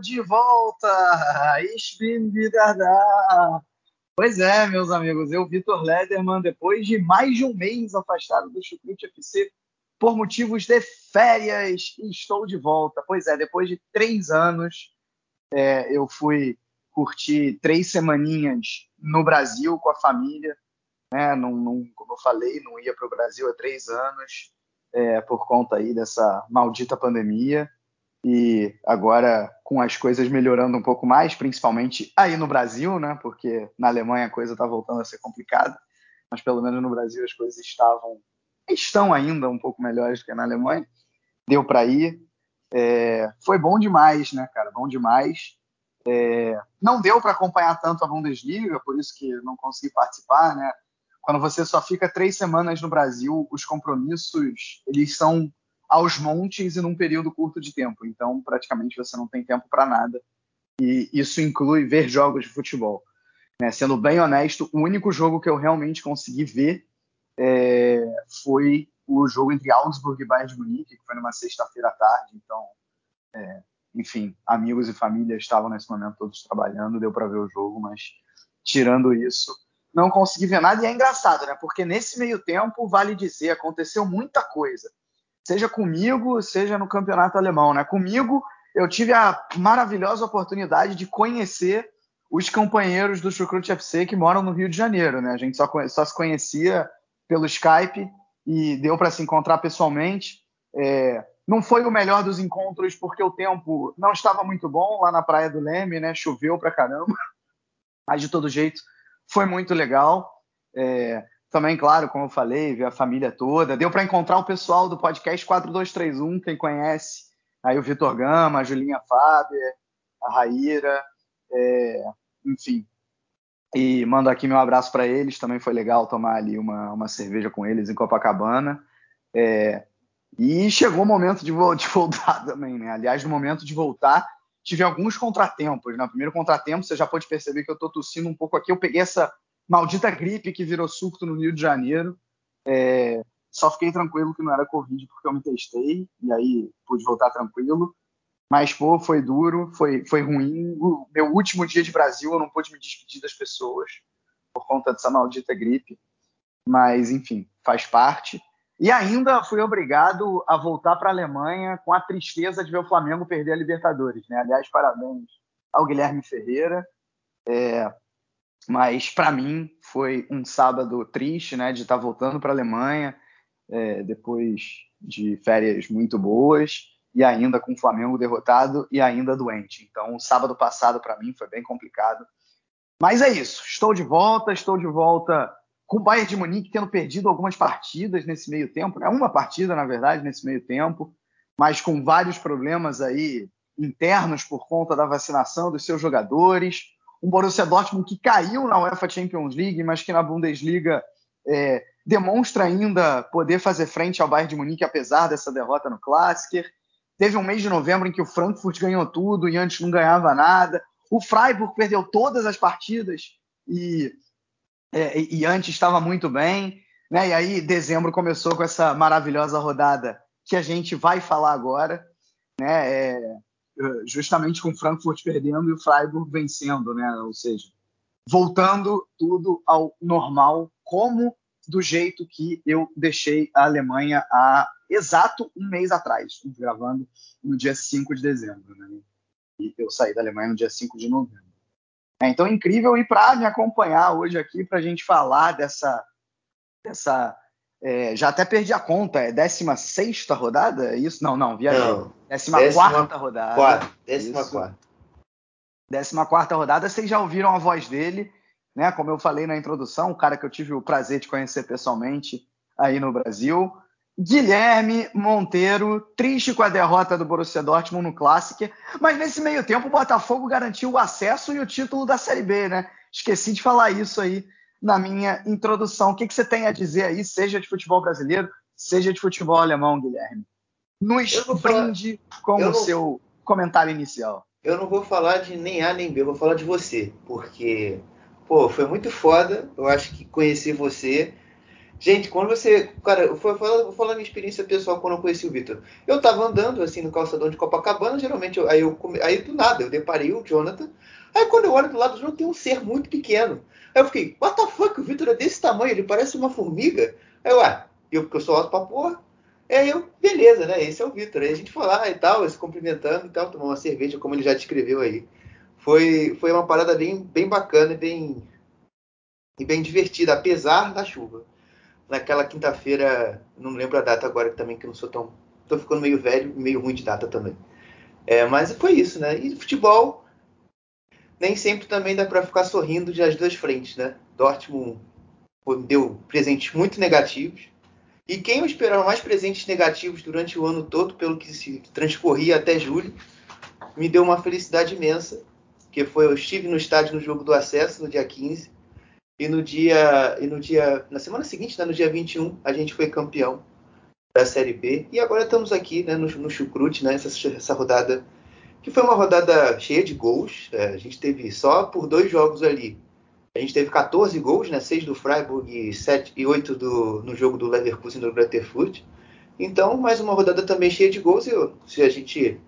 De volta! Da! Pois é, meus amigos, eu, Vitor Lederman, depois de mais de um mês afastado do Chucrute FC por motivos de férias, estou de volta. Pois é, depois de três anos, é, eu fui curtir três semaninhas no Brasil com a família. Né? Não, não, como eu falei, não ia para o Brasil há três anos é, por conta aí dessa maldita pandemia e agora com as coisas melhorando um pouco mais, principalmente aí no Brasil, né? Porque na Alemanha a coisa está voltando a ser complicada, mas pelo menos no Brasil as coisas estavam estão ainda um pouco melhores do que na Alemanha. Deu para ir, é, foi bom demais, né, cara? Bom demais. É, não deu para acompanhar tanto a Bundesliga, por isso que não consegui participar, né? Quando você só fica três semanas no Brasil, os compromissos eles são aos montes e num período curto de tempo. Então, praticamente você não tem tempo para nada. E isso inclui ver jogos de futebol. Né? Sendo bem honesto, o único jogo que eu realmente consegui ver é, foi o jogo entre Augsburg e Bayern de Munique, que foi numa sexta-feira à tarde. Então, é, enfim, amigos e família estavam nesse momento todos trabalhando, deu para ver o jogo, mas tirando isso, não consegui ver nada. E é engraçado, né? Porque nesse meio tempo, vale dizer, aconteceu muita coisa seja comigo, seja no campeonato alemão. Né? Comigo, eu tive a maravilhosa oportunidade de conhecer os companheiros do Chucrute FC que moram no Rio de Janeiro. Né? A gente só, só se conhecia pelo Skype e deu para se encontrar pessoalmente. É, não foi o melhor dos encontros porque o tempo não estava muito bom lá na Praia do Leme, né? Choveu pra caramba. Mas de todo jeito, foi muito legal. É, também, claro, como eu falei, ver a família toda. Deu para encontrar o pessoal do podcast 4231, quem conhece. Aí o Vitor Gama, a Julinha Faber, a Raíra, é, enfim. E mando aqui meu abraço para eles. Também foi legal tomar ali uma, uma cerveja com eles em Copacabana. É, e chegou o momento de, de, voltar também, né? Aliás, no momento de voltar, tive alguns contratempos. No né? primeiro contratempo, você já pode perceber que eu estou tossindo um pouco aqui. Eu peguei essa maldita gripe que virou surto no Rio de Janeiro. É, só fiquei tranquilo que não era Covid porque eu me testei e aí pude voltar tranquilo. Mas, pô, foi duro, foi, foi ruim. O meu último dia de Brasil eu não pude me despedir das pessoas por conta dessa maldita gripe. Mas, enfim, faz parte. E ainda fui obrigado a voltar para a Alemanha com a tristeza de ver o Flamengo perder a Libertadores. Né? Aliás, parabéns ao Guilherme Ferreira. É, mas para mim foi um sábado triste, né, de estar tá voltando para a Alemanha é, depois de férias muito boas e ainda com o Flamengo derrotado e ainda doente. Então, o sábado passado para mim foi bem complicado. Mas é isso. Estou de volta, estou de volta com o Bayern de Munique tendo perdido algumas partidas nesse meio tempo, né? uma partida na verdade nesse meio tempo, mas com vários problemas aí internos por conta da vacinação dos seus jogadores um Borussia Dortmund que caiu na UEFA Champions League, mas que na Bundesliga é, demonstra ainda poder fazer frente ao Bayern de Munique, apesar dessa derrota no Klassiker. Teve um mês de novembro em que o Frankfurt ganhou tudo e antes não ganhava nada. O Freiburg perdeu todas as partidas e, é, e antes estava muito bem. Né? E aí, dezembro começou com essa maravilhosa rodada que a gente vai falar agora. Né? É, justamente com Frankfurt perdendo e o Freiburg vencendo, né? Ou seja, voltando tudo ao normal, como do jeito que eu deixei a Alemanha há exato um mês atrás, gravando no dia 5 de dezembro, né? E eu saí da Alemanha no dia 5 de novembro. É, então é incrível e para me acompanhar hoje aqui para a gente falar dessa dessa é, já até perdi a conta, é 16 rodada? É isso? Não, não. Não, 14 rodada. 4, 14. 14 rodada, vocês já ouviram a voz dele, né? Como eu falei na introdução, o cara que eu tive o prazer de conhecer pessoalmente aí no Brasil. Guilherme Monteiro, triste com a derrota do Borussia Dortmund no Clássico, mas nesse meio tempo o Botafogo garantiu o acesso e o título da Série B, né? Esqueci de falar isso aí na minha introdução. O que, que você tem a dizer aí, seja de futebol brasileiro, seja de futebol alemão, Guilherme? Nos brinde com o não... seu comentário inicial. Eu não vou falar de nem A nem B, eu vou falar de você, porque, pô, foi muito foda. Eu acho que conhecer você Gente, quando você. Cara, eu vou falar, vou falar minha experiência pessoal quando eu conheci o Vitor. Eu tava andando assim no calçadão de Copacabana, geralmente, eu, aí, eu, aí do nada, eu deparei o Jonathan. Aí quando eu olho do lado do Jonathan, tem um ser muito pequeno. Aí eu fiquei, what the fuck, o Vitor é desse tamanho, ele parece uma formiga. Aí eu, ah, eu, porque eu sou alto pra porra. Aí eu, beleza, né? Esse é o Vitor. Aí a gente foi lá e tal, se cumprimentando e tal, tomar uma cerveja, como ele já descreveu aí. Foi, foi uma parada bem, bem bacana e bem, e bem divertida, apesar da chuva naquela quinta-feira, não lembro a data agora também, que não sou tão. Tô ficando meio velho e meio ruim de data também. É, mas foi isso, né? E futebol nem sempre também dá para ficar sorrindo das duas frentes, né? Dortmund deu presentes muito negativos. E quem esperava mais presentes negativos durante o ano todo, pelo que se transcorria até julho, me deu uma felicidade imensa, que foi eu estive no estádio no jogo do acesso no dia 15 e no dia, e no dia, na semana seguinte, né, no dia 21, a gente foi campeão da Série B. E agora estamos aqui né, no, no Chucrute, né, essa, essa rodada que foi uma rodada cheia de gols. É, a gente teve só por dois jogos ali. A gente teve 14 gols, né, 6 do Freiburg e, 7, e 8 do, no jogo do Leverkusen do Grutterfurt. Então, mais uma rodada também cheia de gols. E se a gente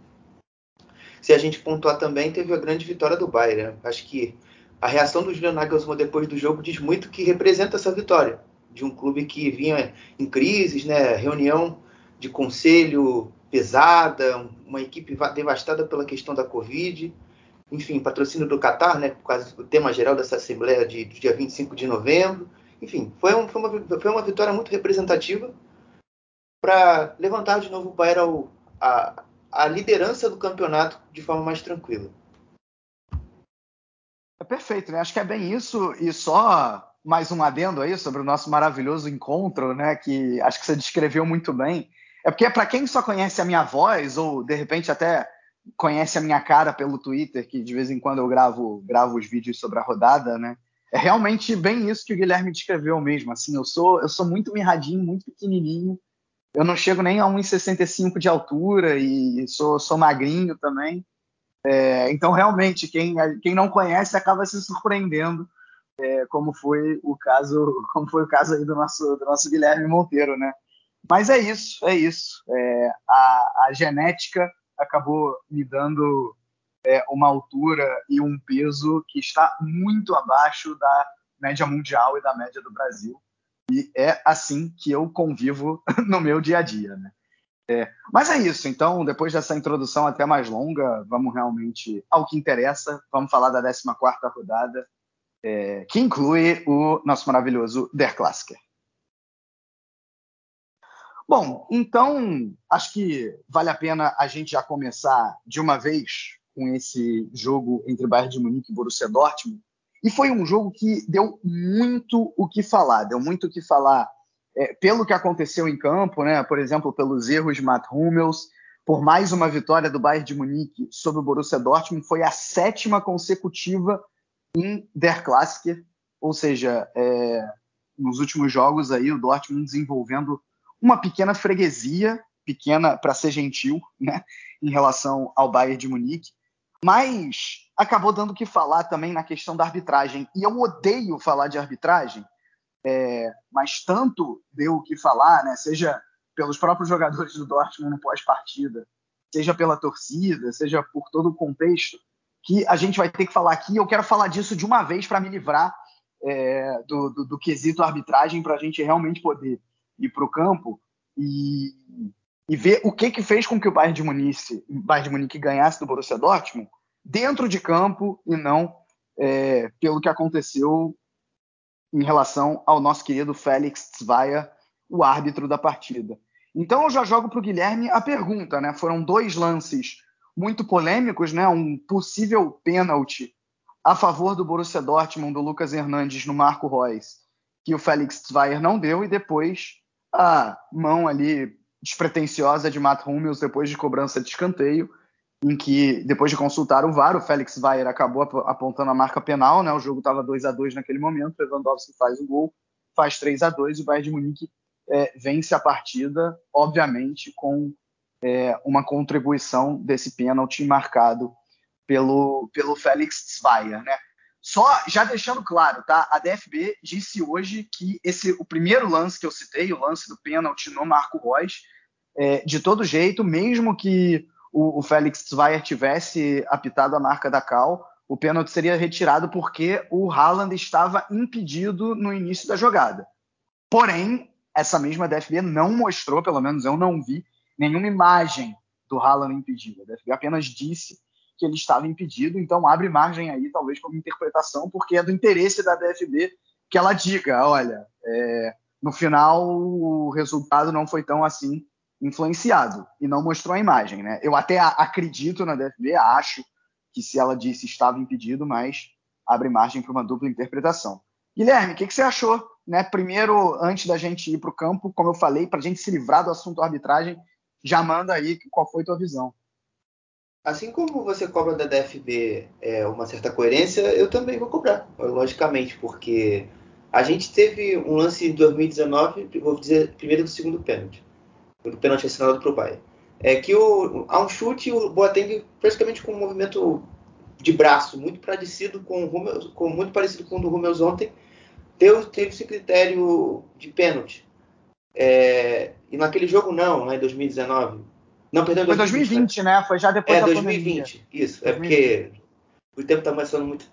se a gente pontuar também, teve a grande vitória do Bayern. Né? Acho que a reação do Julian Nagelsmann depois do jogo diz muito que representa essa vitória de um clube que vinha em crises, né? Reunião de conselho pesada, uma equipe devastada pela questão da Covid, enfim, patrocínio do Qatar, né? Quase o tema geral dessa assembleia de, de dia 25 de novembro. Enfim, foi, um, foi, uma, foi uma vitória muito representativa para levantar de novo o Bayern a, a liderança do campeonato de forma mais tranquila. É perfeito, né? Acho que é bem isso. E só mais um adendo aí sobre o nosso maravilhoso encontro, né? Que acho que você descreveu muito bem. É porque para quem só conhece a minha voz ou de repente até conhece a minha cara pelo Twitter, que de vez em quando eu gravo, gravo os vídeos sobre a rodada, né? É realmente bem isso que o Guilherme descreveu mesmo. Assim, eu sou eu sou muito mirradinho, muito pequenininho. Eu não chego nem a 1,65 de altura e sou, sou magrinho também. É, então, realmente, quem, quem não conhece acaba se surpreendendo, é, como foi o caso, como foi o caso aí do nosso, do nosso Guilherme Monteiro, né? Mas é isso, é isso. É, a, a, genética acabou me dando é, uma altura e um peso que está muito abaixo da média mundial e da média do Brasil. E é assim que eu convivo no meu dia a dia, né? É, mas é isso, então, depois dessa introdução até mais longa, vamos realmente ao que interessa. Vamos falar da 14 rodada, é, que inclui o nosso maravilhoso Der Klassiker. Bom, então, acho que vale a pena a gente já começar de uma vez com esse jogo entre Bayern de Munique e Borussia Dortmund. E foi um jogo que deu muito o que falar, deu muito o que falar é, pelo que aconteceu em campo, né, por exemplo, pelos erros de Matt Hummels, por mais uma vitória do Bayern de Munique sobre o Borussia Dortmund, foi a sétima consecutiva em Der Klassiker, ou seja, é, nos últimos jogos aí o Dortmund desenvolvendo uma pequena freguesia, pequena para ser gentil, né, em relação ao Bayern de Munique, mas acabou dando o que falar também na questão da arbitragem. E eu odeio falar de arbitragem, é, mas tanto deu o que falar, né? seja pelos próprios jogadores do Dortmund no pós-partida, seja pela torcida, seja por todo o contexto, que a gente vai ter que falar aqui. Eu quero falar disso de uma vez para me livrar é, do, do, do, quesito arbitragem, para a gente realmente poder ir para o campo e, e, ver o que, que fez com que o Bayern de, Munique, Bayern de Munique ganhasse do Borussia Dortmund dentro de campo e não é, pelo que aconteceu em relação ao nosso querido Félix Tzvaia, o árbitro da partida. Então eu já jogo para o Guilherme a pergunta, né? Foram dois lances muito polêmicos, né? Um possível pênalti a favor do Borussia Dortmund, do Lucas Hernandes no Marco Reus, que o Felix Zweier não deu, e depois a mão ali despretensiosa de Matt Hummels depois de cobrança de escanteio, em que, depois de consultar o VAR, o Felix Zweier acabou apontando a marca penal, né? O jogo estava 2 a 2 naquele momento, Lewandowski faz o gol, faz 3 a 2 e o Bayern de Munique é, vence a partida, obviamente, com é, uma contribuição desse pênalti marcado pelo, pelo Felix Zweier, né? Só já deixando claro, tá? A DFB disse hoje que esse o primeiro lance que eu citei, o lance do pênalti no Marco Reus, é, de todo jeito, mesmo que o, o Félix Zweier tivesse apitado a marca da Cal, o pênalti seria retirado porque o Haaland estava impedido no início da jogada. Porém, essa mesma DFB não mostrou, pelo menos eu não vi, nenhuma imagem do Haaland impedido. A DFB apenas disse que ele estava impedido, então abre margem aí, talvez, como interpretação, porque é do interesse da DFB que ela diga: olha, é, no final o resultado não foi tão assim influenciado e não mostrou a imagem. Né? Eu até acredito na DFB, acho que se ela disse estava impedido, mas abre margem para uma dupla interpretação. Guilherme, o que, que, você achou? Né? Primeiro, antes da gente ir para o campo, como eu falei, para a gente se livrar do assunto arbitragem, já manda aí qual foi tua visão. Assim como você cobra da DFB é, uma certa coerência, eu também vou cobrar, logicamente, porque a gente teve um lance em 2019, vou dizer primeiro do segundo pênalti, o pênalti assinado para o Bayern. É que o, há um chute o Boateng praticamente com um movimento de braço muito parecido com, o com muito parecido com o do Rummels ontem, deu, teve esse critério de pênalti. É, e naquele jogo não, né, em 2019, não, perdão, Foi 2020, né? Foi já depois é, da 2020, pandemia. isso. 2020. É porque o tempo está passando muito,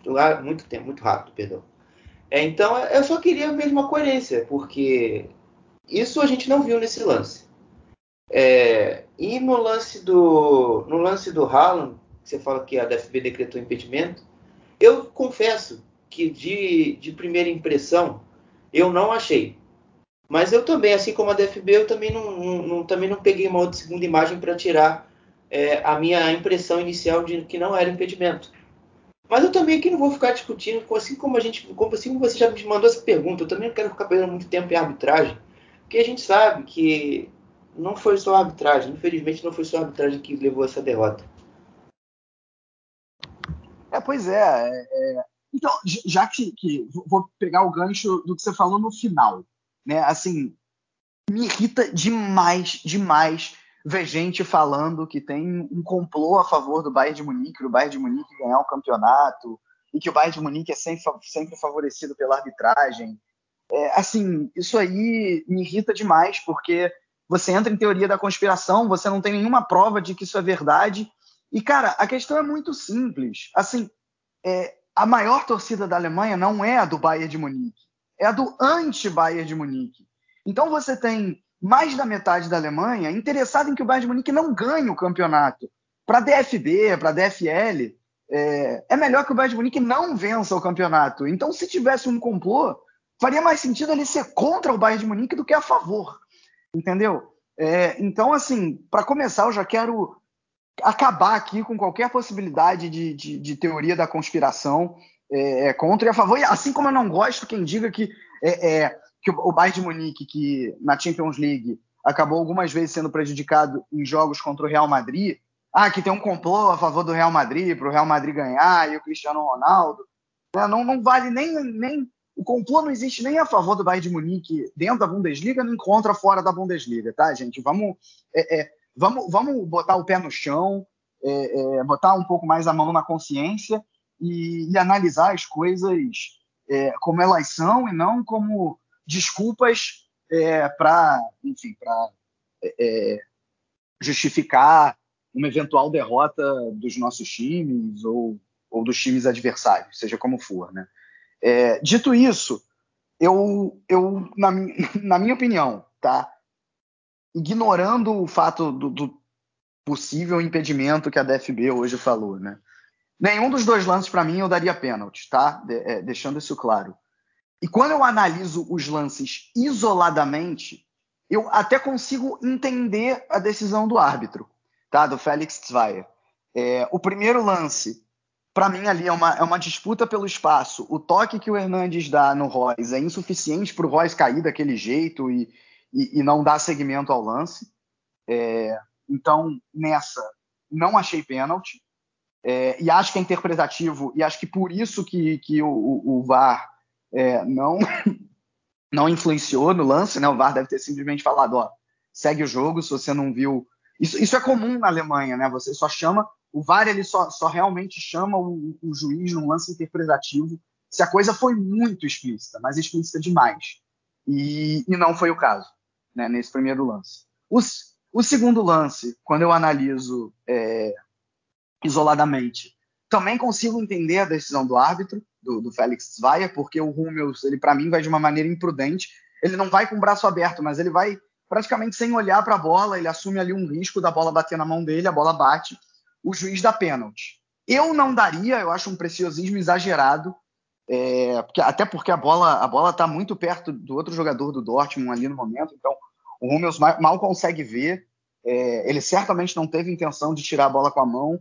muito tempo, muito rápido, perdão. É, então, eu só queria mesmo a coerência, porque isso a gente não viu nesse lance. É, e no lance do no lance do Haaland, que você fala que a DFB decretou impedimento, eu confesso que de, de primeira impressão eu não achei. Mas eu também, assim como a DFB, eu também não, não também não peguei uma outra segunda imagem para tirar é, a minha impressão inicial de que não era impedimento. Mas eu também aqui não vou ficar discutindo, assim como a gente, como assim como você já me mandou essa pergunta, eu também não quero ficar perdendo muito tempo em arbitragem, porque a gente sabe que não foi só a arbitragem, infelizmente não foi só a arbitragem que levou essa derrota. É, pois é. é, é então, já que, que, vou pegar o gancho do que você falou no final né? Assim, me irrita demais, demais ver gente falando que tem um complô a favor do Bayern de Munique, do Bayern de Munique ganhar o campeonato e que o Bayern de Munique é sempre, sempre favorecido pela arbitragem. É, assim, isso aí me irrita demais porque você entra em teoria da conspiração, você não tem nenhuma prova de que isso é verdade. E, cara, a questão é muito simples. Assim, é, a maior torcida da Alemanha não é a do Bayern de Munique é a do anti-Bayern de Munique. Então você tem mais da metade da Alemanha interessada em que o Bayern de Munique não ganhe o campeonato. Para a DFB, para a DFL, é, é, melhor que o Bayern de Munique não vença o campeonato. Então, se tivesse um complô, faria mais sentido ele ser contra o Bayern de Munique do que a favor. Entendeu? É, então, assim, para começar, eu já quero acabar aqui com qualquer possibilidade de, de, de teoria da conspiração é, é, contra e a favor. E assim como eu não gosto quem diga que, é, é, que o Bayern de Munique, que na Champions League acabou algumas vezes sendo prejudicado em jogos contra o Real Madrid, ah, que tem um complô a favor do Real Madrid, para o Real Madrid ganhar, e o Cristiano Ronaldo. Né? Não, não vale nem, nem. O complô não existe nem a favor do Bayern de Munique dentro da Bundesliga, nem contra fora da Bundesliga, tá, gente? Vamos, é, é, vamos, vamos botar o pé no chão, é, botar um pouco mais a mão na consciência e, e analisar as coisas é, como elas são e não como desculpas é, para, enfim, para é, é, justificar uma eventual derrota dos nossos times ou, ou dos times adversários, seja como for, né? É, dito isso, eu, eu na, na, minha opinião, tá, ignorando o fato do, do possível impedimento que a DFB hoje falou, né? Nenhum dos dois lances, para mim, eu daria pênalti, tá? De, é, deixando isso claro. E quando eu analiso os lances isoladamente, eu até consigo entender a decisão do árbitro, tá? Do Félix Zweier. É, o primeiro lance, para mim, ali é uma, é uma disputa pelo espaço. O toque que o Hernandes dá no Royce é insuficiente para o Royce cair daquele jeito e, e, e, não dar seguimento ao lance. É, então, nessa, não achei pênalti. É, e acho que é interpretativo, e acho que por isso que, que o, o, o VAR é, não, não influenciou no lance, né? O VAR deve ter simplesmente falado, ó, segue o jogo, se você não viu. Isso, isso é comum na Alemanha, né? Você só chama. O VAR ele só, só realmente chama o, o juiz num lance interpretativo se a coisa foi muito explícita, mas explícita demais. E, e não foi o caso, né, nesse primeiro lance. Os, o segundo lance, quando eu analiso é, isoladamente, também consigo entender a decisão do árbitro, do, do Félix Zweier, porque o Hummels, ele para mim vai de uma maneira imprudente. Ele não vai com o braço aberto, mas ele vai praticamente sem olhar para a bola, ele assume ali um risco da bola bater na mão dele, a bola bate, o juiz dá pênalti. Eu não daria, eu acho um preciosismo exagerado, é, porque, até porque a bola a bola está muito perto do outro jogador do Dortmund ali no momento, então o Hummels mal, mal consegue ver. É, ele certamente não teve intenção de tirar a bola com a mão.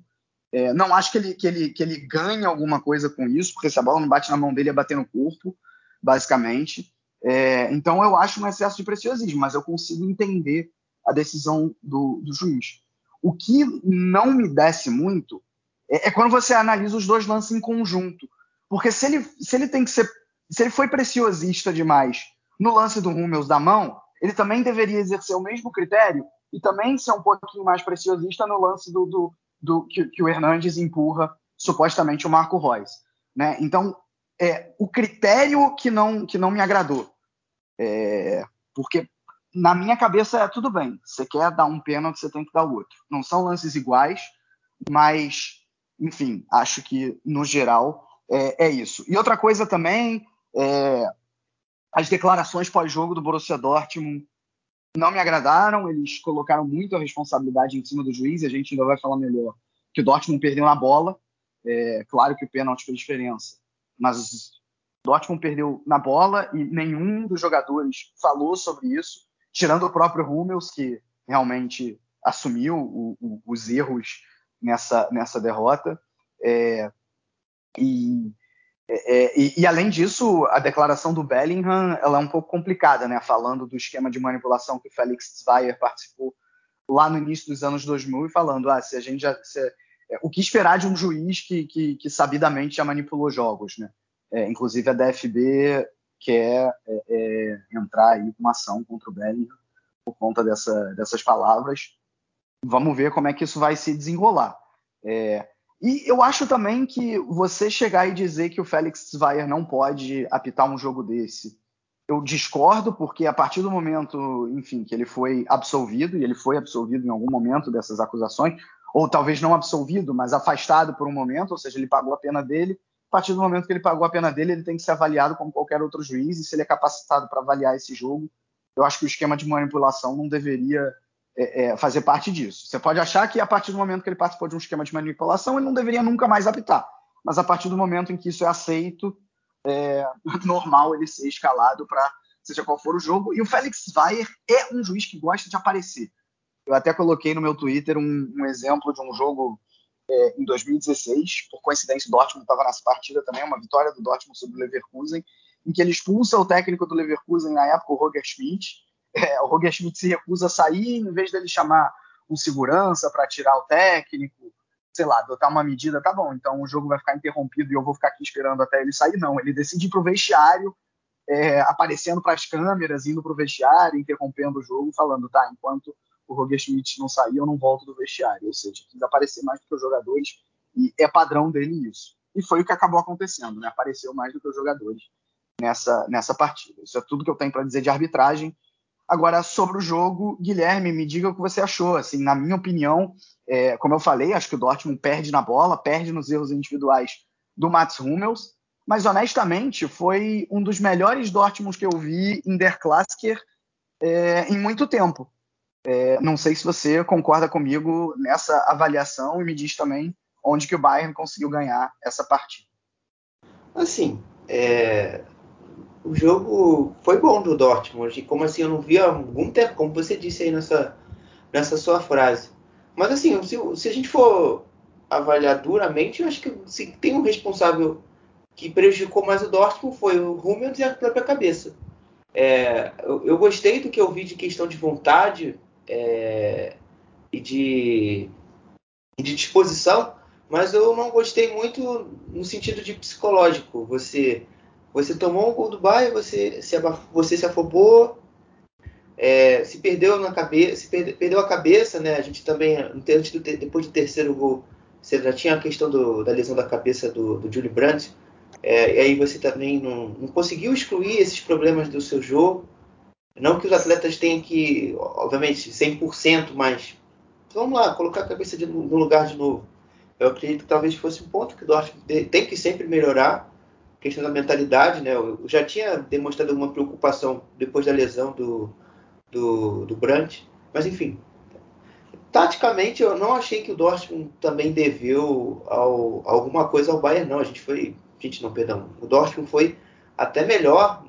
É, não acho que ele, que, ele, que ele ganhe alguma coisa com isso, porque se a bola não bate na mão dele, é bater no corpo, basicamente. É, então eu acho um excesso de preciosismo, mas eu consigo entender a decisão do, do juiz. O que não me desce muito é, é, quando você analisa os dois lances em conjunto. Porque se ele, se ele tem que ser. Se ele foi preciosista demais no lance do Hummels da mão, ele também deveria exercer o mesmo critério e também ser um pouquinho mais preciosista no lance do, do, do que, que, o Hernandes empurra supostamente o Marco Reus. Né? Então, é o critério que não, que não me agradou. É, porque na minha cabeça é tudo bem. Você quer dar um pênalti, você tem que dar o outro. Não são lances iguais, mas, enfim, acho que no geral é, é isso. E outra coisa também, é, as declarações pós-jogo do Borussia Dortmund não me agradaram. Eles colocaram muito a responsabilidade em cima do juiz. E a gente ainda vai falar melhor que o Dortmund perdeu na bola. É, claro que o pênalti fez diferença, mas Dortmund perdeu na bola e nenhum dos jogadores falou sobre isso, tirando o próprio Hummels, que realmente assumiu o, o, os erros nessa, nessa derrota. É, e é, é, e, e, além disso, a declaração do Bellingham ela é um pouco complicada, né? Falando do esquema de manipulação que o Felix Zweier participou lá no início dos anos 2000 e falando, ah, se a gente já, se, é, o que esperar de um juiz que, que, que sabidamente já manipulou jogos, né? É, inclusive a DFB quer é, é, entrar aí com uma ação contra o Bellingham por conta dessa, dessas palavras. Vamos ver como é que isso vai se desenrolar. É, e eu acho também que você chegar e dizer que o Félix Zweier não pode apitar um jogo desse, eu discordo, porque a partir do momento, enfim, que ele foi absolvido, e ele foi absolvido em algum momento dessas acusações, ou talvez não absolvido, mas afastado por um momento, ou seja, ele pagou a pena dele. Partir do momento que ele pagou a pena dele, ele tem que ser avaliado como qualquer outro juiz, e se ele é capacitado para avaliar esse jogo, eu acho que o esquema de manipulação não deveria é, é, fazer parte disso. Você pode achar que a partir do momento que ele participou de um esquema de manipulação, ele não deveria nunca mais apitar. Mas a partir do momento em que isso é aceito, é normal ele ser escalado para seja qual for o jogo. E o Félix Weyer é um juiz que gosta de aparecer. Eu até coloquei no meu Twitter um, um exemplo de um jogo é, em 2016. Por coincidência, o Dortmund estava nessa partida também, uma vitória do Dortmund sobre o Leverkusen, em que ele expulsa o técnico do Leverkusen na época, o Roger Schmidt, é, o Roger Schmidt se recusa a sair, em vez dele chamar um segurança para tirar o técnico, sei lá, adotar uma medida, tá bom, então o jogo vai ficar interrompido e eu vou ficar aqui esperando até ele sair. Não, ele decide ir pro vestiário, é, aparecendo para as câmeras, indo pro vestiário, interrompendo o jogo, falando, tá, enquanto o Roger Schmidt não sair, eu não volto do vestiário. Ou seja, quis aparecer mais do que os jogadores e é padrão dele isso. E foi o que acabou acontecendo, né? Apareceu mais do que os jogadores nessa, nessa partida. Isso é tudo que eu tenho para dizer de arbitragem. Agora, sobre o jogo, Guilherme, me diga o que você achou. Assim, na minha opinião, é, como eu falei, acho que o Dortmund perde na bola, perde nos erros individuais do Mats Hummels, mas honestamente foi um dos melhores Dortmunds que eu vi em Der Klassiker é, em muito tempo. É, não sei se você concorda comigo nessa avaliação e me diz também onde que o Bayern conseguiu ganhar essa partida. Assim, é, o jogo foi bom do Dortmund. E como assim, eu não vi há algum tempo, como você disse aí nessa, nessa sua frase. Mas assim, se, se a gente for avaliar duramente, eu acho que se tem um responsável que prejudicou mais o Dortmund foi o Hummels e a própria cabeça. É, eu, eu, gostei do que eu vi de questão de vontade é, e de, de disposição, mas eu não gostei muito no sentido de psicológico. Você você tomou um gol do Bayern, você se, você se afobou, é, se perdeu na cabeça, se perde, perdeu a cabeça, né? A gente também, antes do, depois do terceiro gol, você já tinha a questão do, da lesão da cabeça do, do Brandt, é, e aí você também não, não, conseguiu excluir esses problemas do seu jogo. Não que os atletas tenham que, obviamente, 100%, mas vamos lá, colocar a cabeça de, no lugar de novo. Eu acredito que talvez fosse um ponto que o Dortmund tem que sempre melhorar, questão da mentalidade, né? Eu já tinha demonstrado uma preocupação depois da lesão do, do, do Brandt, mas enfim. Taticamente, eu não achei que o Dortmund também deveu ao, alguma coisa ao Bayern, não. A gente foi, gente, não, perdão. O Dortmund foi até melhor,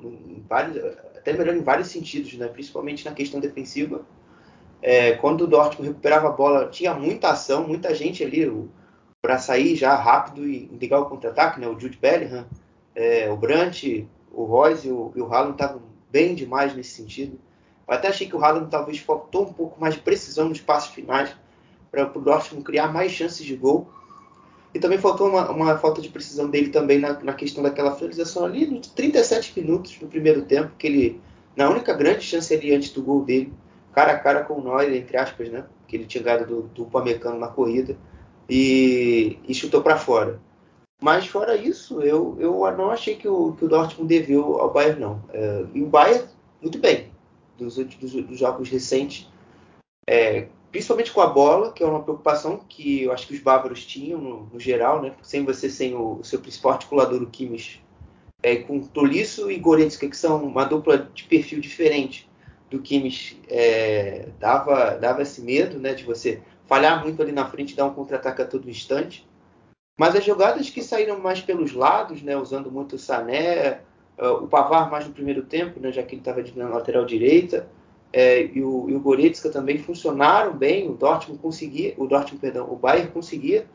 vários, até melhor em vários sentidos, né? Principalmente na questão defensiva. É, quando o Dortmund recuperava a bola, tinha muita ação, muita gente ali para sair já rápido e ligar o contra-ataque, né? O Jude Bellingham, é, o Brandt, o Royce e o, e o Haaland estavam bem demais nesse sentido. Eu até achei que o Haaland talvez faltou um pouco mais de precisão nos passos finais para o Dortmund criar mais chances de gol. E também faltou uma, uma falta de precisão dele também na, na, questão daquela finalização ali nos 37 minutos do primeiro tempo, que ele, na única grande chance ali antes do gol dele, cara a cara com o Neuer, entre aspas, né? Que ele tinha ganhado do, do Pamecano na corrida e, e chutou para fora. Mas fora isso, eu, eu não achei que o, que o Dortmund deveu ao Bayern, não. É, e o Bayern, muito bem, dos, dos, dos jogos recentes, é, principalmente com a bola, que é uma preocupação que eu acho que os bávaros tinham no, no geral, né? Sem você, sem o, o seu principal articulador, o Kimmich, é, com Tolisso e Goretzka, que são uma dupla de perfil diferente do Kimmich, é, dava, dava esse medo, né? De você falhar muito ali na frente dar um contra-ataque a todo instante. Mas as jogadas que saíram mais pelos lados, né, usando muito o Sané, uh, o Pavar mais no primeiro tempo, né, já que ele estava na lateral direita, é, e, o, e o Goretzka também funcionaram bem. O Dortmund conseguia, o Dortmund, perdão, o Bayern conseguia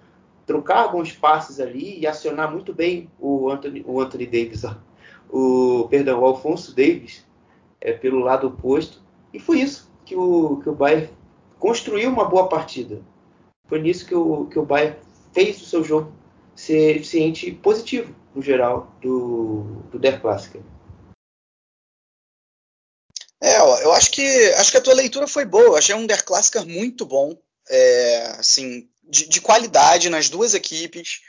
trocar bons passes ali e acionar muito bem o Anthony, o Anthony Davis, o perdão, o Alfonso Davis é, pelo lado oposto. E foi isso que o, que o Bayern construiu uma boa partida. Foi nisso que o, que o Bayern fez o seu jogo ser eficiente positivo, no geral, do, do Der Clássica. Que acho que a tua leitura foi boa. Achei um Der Clássica muito bom, é, assim, de, de, qualidade nas duas equipes.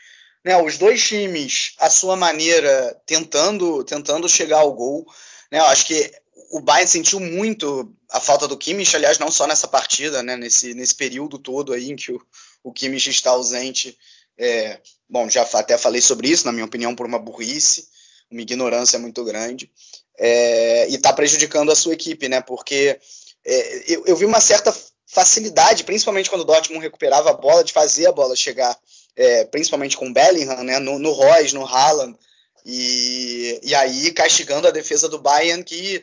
Né, os dois times, à sua maneira, tentando tentando chegar ao gol. Né, acho que o Bayern sentiu muito a falta do Kimmich, aliás, não só nessa partida, né, nesse, nesse período todo aí em que o, o Kimmich está ausente. É, bom, já até falei sobre isso, na minha opinião, por uma burrice, uma ignorância muito grande, é, e está prejudicando a sua equipe, né? Porque é, eu, eu, vi uma certa facilidade, principalmente quando o Dortmund recuperava a bola, de fazer a bola chegar, é, principalmente com o Bellingham, né? No, no Royce, no Haaland, e, e aí castigando a defesa do Bayern, que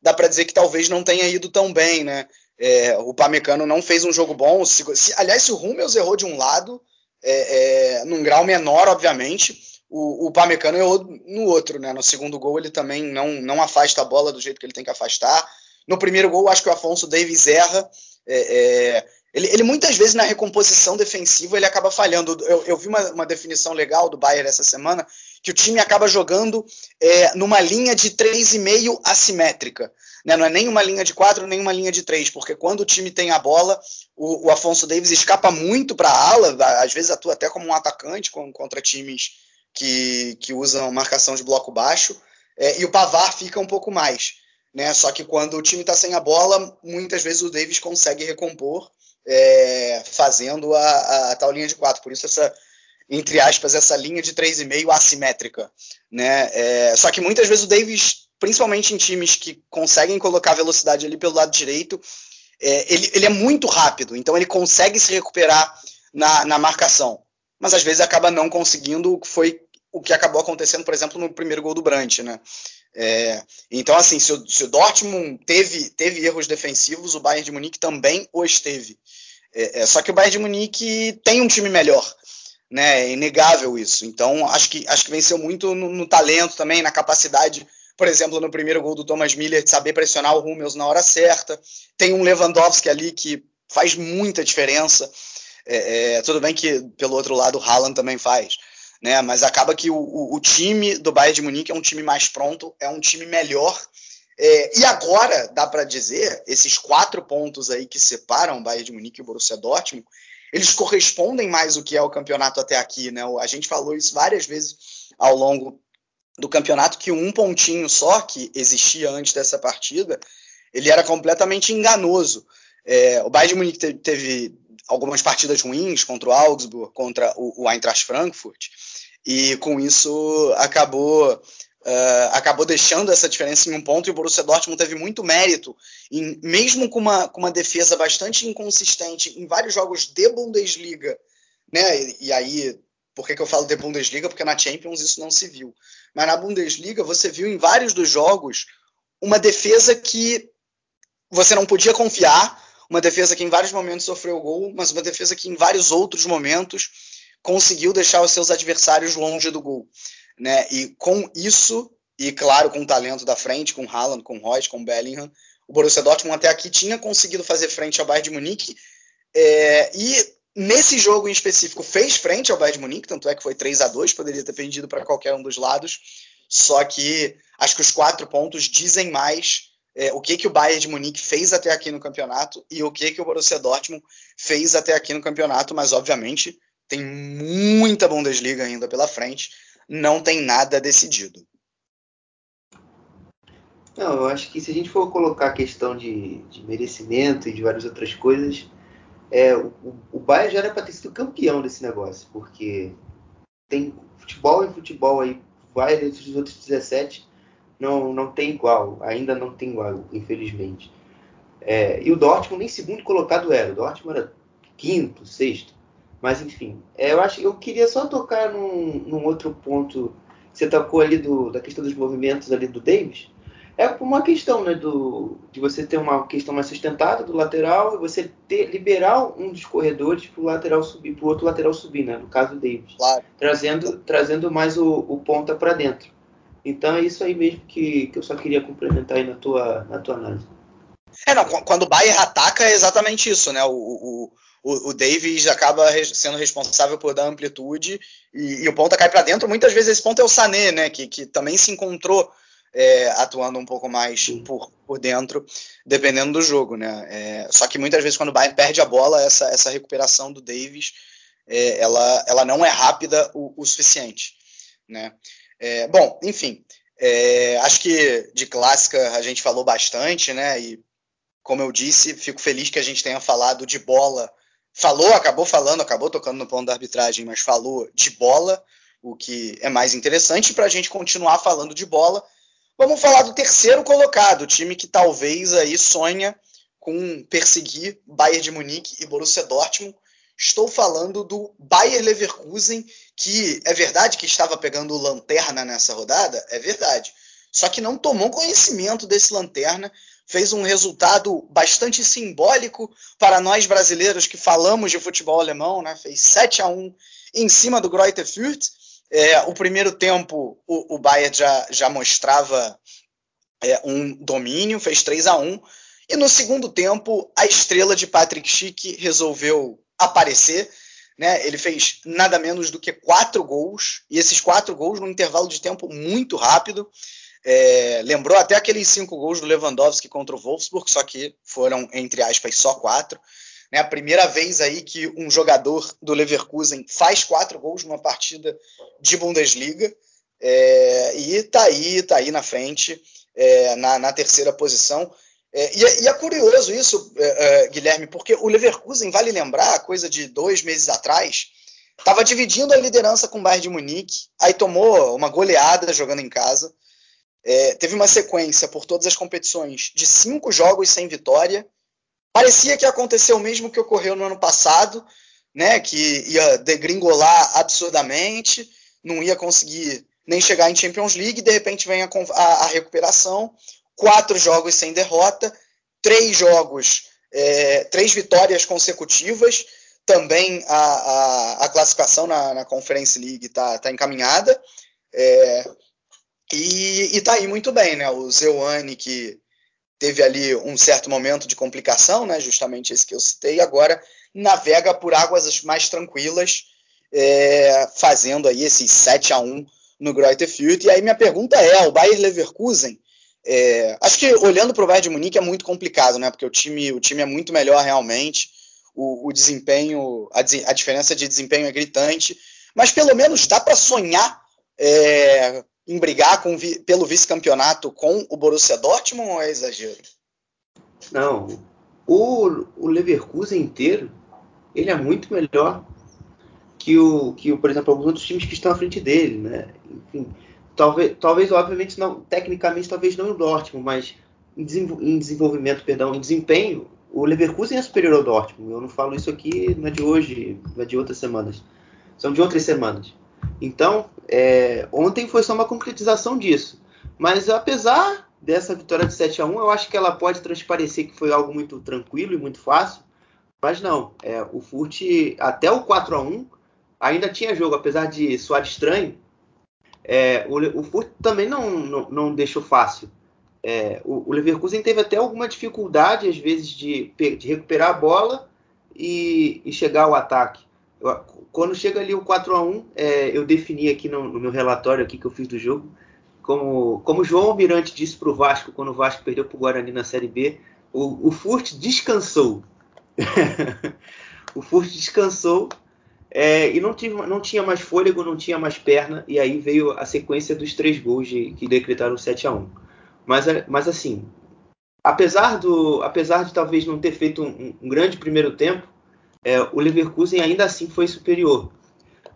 dá para dizer que talvez não tenha ido tão bem, né? É, o Pamecano não fez um jogo bom. Se, se, aliás, se o Hummels errou de um lado, é, é, num grau menor, obviamente, o, o Pamecano errou no outro, né? No segundo gol ele também não, não afasta a bola do jeito que ele tem que afastar. No primeiro gol, acho que o Afonso Davis erra. É, é, ele, ele, muitas vezes na recomposição defensiva ele acaba falhando. Eu, eu vi uma, uma, definição legal do Bayern essa semana que o time acaba jogando é, numa linha de 3,5 assimétrica. Né? Não é nem uma linha de 4, nem uma linha de 3, porque quando o time tem a bola, o, o Afonso Davis escapa muito para a ala, às vezes atua até como um atacante contra times que, que usam marcação de bloco baixo, é, e o Pavar fica um pouco mais. Né? Só que quando o time está sem a bola, muitas vezes o Davis consegue recompor, é, fazendo a, a, a, tal linha de 4. Por isso essa entre aspas, essa linha de 3,5 assimétrica. Né? É, só que muitas vezes o Davis, principalmente em times que conseguem colocar velocidade ali pelo lado direito, é, ele, ele, é muito rápido, então ele consegue se recuperar na, na marcação. Mas às vezes acaba não conseguindo, que foi o que acabou acontecendo, por exemplo, no primeiro gol do Brandt. Né? É, então, assim, se o, se o, Dortmund teve, teve erros defensivos, o Bayern de Munique também os teve. É, é, só que o Bayern de Munique tem um time melhor. né? É inegável isso. Então, acho que, acho que venceu muito no, no talento também, na capacidade, por exemplo, no primeiro gol do Thomas Miller, de saber pressionar o Hummels na hora certa. Tem um Lewandowski ali que faz muita diferença. É, é, tudo bem que, pelo outro lado, o Haaland também faz. Né? Mas acaba que o, o, o time do Bayern de Munique é um time mais pronto, é um time melhor. É, e agora, dá para dizer, esses quatro pontos aí que separam o Bayern de Munique e o Borussia Dortmund, eles correspondem mais o que é o campeonato até aqui, né? A gente falou isso várias vezes ao longo do campeonato que um pontinho só que existia antes dessa partida, ele era completamente enganoso. É, o Bayern de Munique teve, teve, algumas partidas ruins contra o Augsburg, contra o, o Eintracht Frankfurt, e com isso acabou Uh, acabou deixando essa diferença em um ponto e o Borussia Dortmund teve muito mérito, em, mesmo com uma, com uma defesa bastante inconsistente em vários jogos de Bundesliga, né? E, e, aí, por que, que eu falo de Bundesliga? Porque na Champions isso não se viu. Mas na Bundesliga você viu em vários dos jogos uma defesa que você não podia confiar, uma defesa que em vários momentos sofreu gol, mas uma defesa que em vários outros momentos conseguiu deixar os seus adversários longe do gol né? E com isso, e claro, com o talento da frente, com Haaland, com Royce, com Bellingham, o Borussia Dortmund até aqui tinha conseguido fazer frente ao Bayern de Munique. É, e nesse jogo em específico fez frente ao Bayern de Munique, tanto é que foi 3 a 2 poderia ter perdido para qualquer um dos lados. Só que acho que os quatro pontos dizem mais é, o que, que o Bayern de Munique fez até aqui no campeonato e o que, que o Borussia Dortmund fez até aqui no campeonato, mas obviamente tem muita Bundesliga ainda pela frente não tem nada decidido. Não, eu acho que se a gente for colocar a questão de, de merecimento e de várias outras coisas, é, o, o Bayern já era para ter sido campeão desse negócio, porque tem futebol e futebol aí, vários dos outros 17 não, não tem igual, ainda não tem igual, infelizmente. É, e o Dortmund nem segundo colocado era, o Dortmund era quinto, sexto. Mas enfim, é, eu acho eu queria só tocar num, num outro ponto que você tocou ali do, da questão dos movimentos ali do Davis. É uma questão né, do, de você ter uma questão mais sustentada do lateral e você ter, liberar um dos corredores para o lateral subir, para o outro lateral subir, né, no caso do Davis. Claro. Trazendo, trazendo mais o, o ponta para dentro. Então é isso aí mesmo que, que eu só queria complementar aí na tua, na tua análise. É, não, quando o Bayern ataca é exatamente isso, né? O, o, o, o Davis acaba sendo responsável por dar amplitude e, e o ponta cai para dentro. Muitas vezes esse ponto é o Sané, né, que, que também se encontrou é, atuando um pouco mais por, por dentro, dependendo do jogo. Né? É, só que muitas vezes quando o Bayern perde a bola, essa, essa recuperação do Davis é, ela, ela não é rápida o, o suficiente. Né? É, bom, enfim, é, acho que de clássica a gente falou bastante, né? E como eu disse, fico feliz que a gente tenha falado de bola falou, acabou falando, acabou tocando no ponto da arbitragem, mas falou de bola, o que é mais interessante para a gente continuar falando de bola. Vamos falar do terceiro colocado, time que talvez aí sonha com perseguir Bayern de Munique e Borussia Dortmund. Estou falando do Bayer Leverkusen, que é verdade que estava pegando lanterna nessa rodada, é verdade. Só que não tomou conhecimento desse lanterna fez um resultado bastante simbólico para nós brasileiros que falamos de futebol alemão, né? fez 7 a 1 em cima do Greuther Fürth. É, o primeiro tempo o, o Bayern já, já mostrava é, um domínio, fez 3 a 1 e no segundo tempo a estrela de Patrick Schick resolveu aparecer. Né? Ele fez nada menos do que quatro gols, e esses quatro gols num intervalo de tempo muito rápido. É, lembrou até aqueles cinco gols do Lewandowski contra o Wolfsburg, só que foram, entre aspas, só quatro. É a primeira vez aí que um jogador do Leverkusen faz quatro gols numa partida de Bundesliga. É, e tá aí, tá aí na frente, é, na, na, terceira posição. É, e, é, e, é curioso isso, é, é, Guilherme, porque o Leverkusen, vale lembrar, coisa de dois meses atrás, estava dividindo a liderança com o Bayern de Munique, aí tomou uma goleada jogando em casa. É, teve uma sequência por todas as competições de cinco jogos sem vitória. Parecia que aconteceu o mesmo que ocorreu no ano passado, né, que ia degringolar absurdamente, não ia conseguir nem chegar em Champions League, de repente vem a, a, a recuperação, quatro jogos sem derrota, três jogos, é, três vitórias consecutivas, também a, a, a classificação na, na, Conference League está tá encaminhada. É, e, está aí muito bem, né? O Zeuane, que teve ali um certo momento de complicação, né? Justamente esse que eu citei, agora navega por águas mais tranquilas, é, fazendo aí esses 7 a 1 no Greuther Fürth. E aí minha pergunta é, o Bayer Leverkusen, é, acho que olhando para o Bayern de Munique é muito complicado, né? Porque o time, o time é muito melhor realmente, o, o desempenho, a, a, diferença de desempenho é gritante, mas pelo menos dá para sonhar é, em brigar com, pelo vice-campeonato com o Borussia Dortmund ou é exagero? Não, o, o Leverkusen inteiro ele é muito melhor que o que, por exemplo, alguns outros times que estão à frente dele, né? Enfim, talvez, talvez obviamente não, tecnicamente talvez não o Dortmund, mas em, em desenvolvimento, perdão, em desempenho, o Leverkusen é superior ao Dortmund. Eu não falo isso aqui não é de hoje, não é de outras semanas. São de outras semanas. Então, é, ontem foi só uma concretização disso. Mas apesar dessa vitória de 7 a 1 eu acho que ela pode transparecer que foi algo muito tranquilo e muito fácil. Mas não, é, o Furt até o 4 a 1 ainda tinha jogo, apesar de soar estranho. É, o, o Furt também não, não, não deixou fácil. É, o, o, Leverkusen teve até alguma dificuldade, às vezes, de, de recuperar a bola e, e, chegar ao ataque. Eu, quando chega ali o 4 a 1 é, eu defini aqui no, no, meu relatório aqui que eu fiz do jogo, como, como João Almirante disse para o Vasco, quando o Vasco perdeu para o Guarani na Série B, o, o Furt descansou. o Furt descansou é, e não, tive, não, tinha mais fôlego, não tinha mais perna, e aí veio a sequência dos três gols de, que decretaram 7 a 1 mas, é, mas assim, apesar, do, apesar de talvez não ter feito um, um grande primeiro tempo, é, o Leverkusen ainda assim foi superior.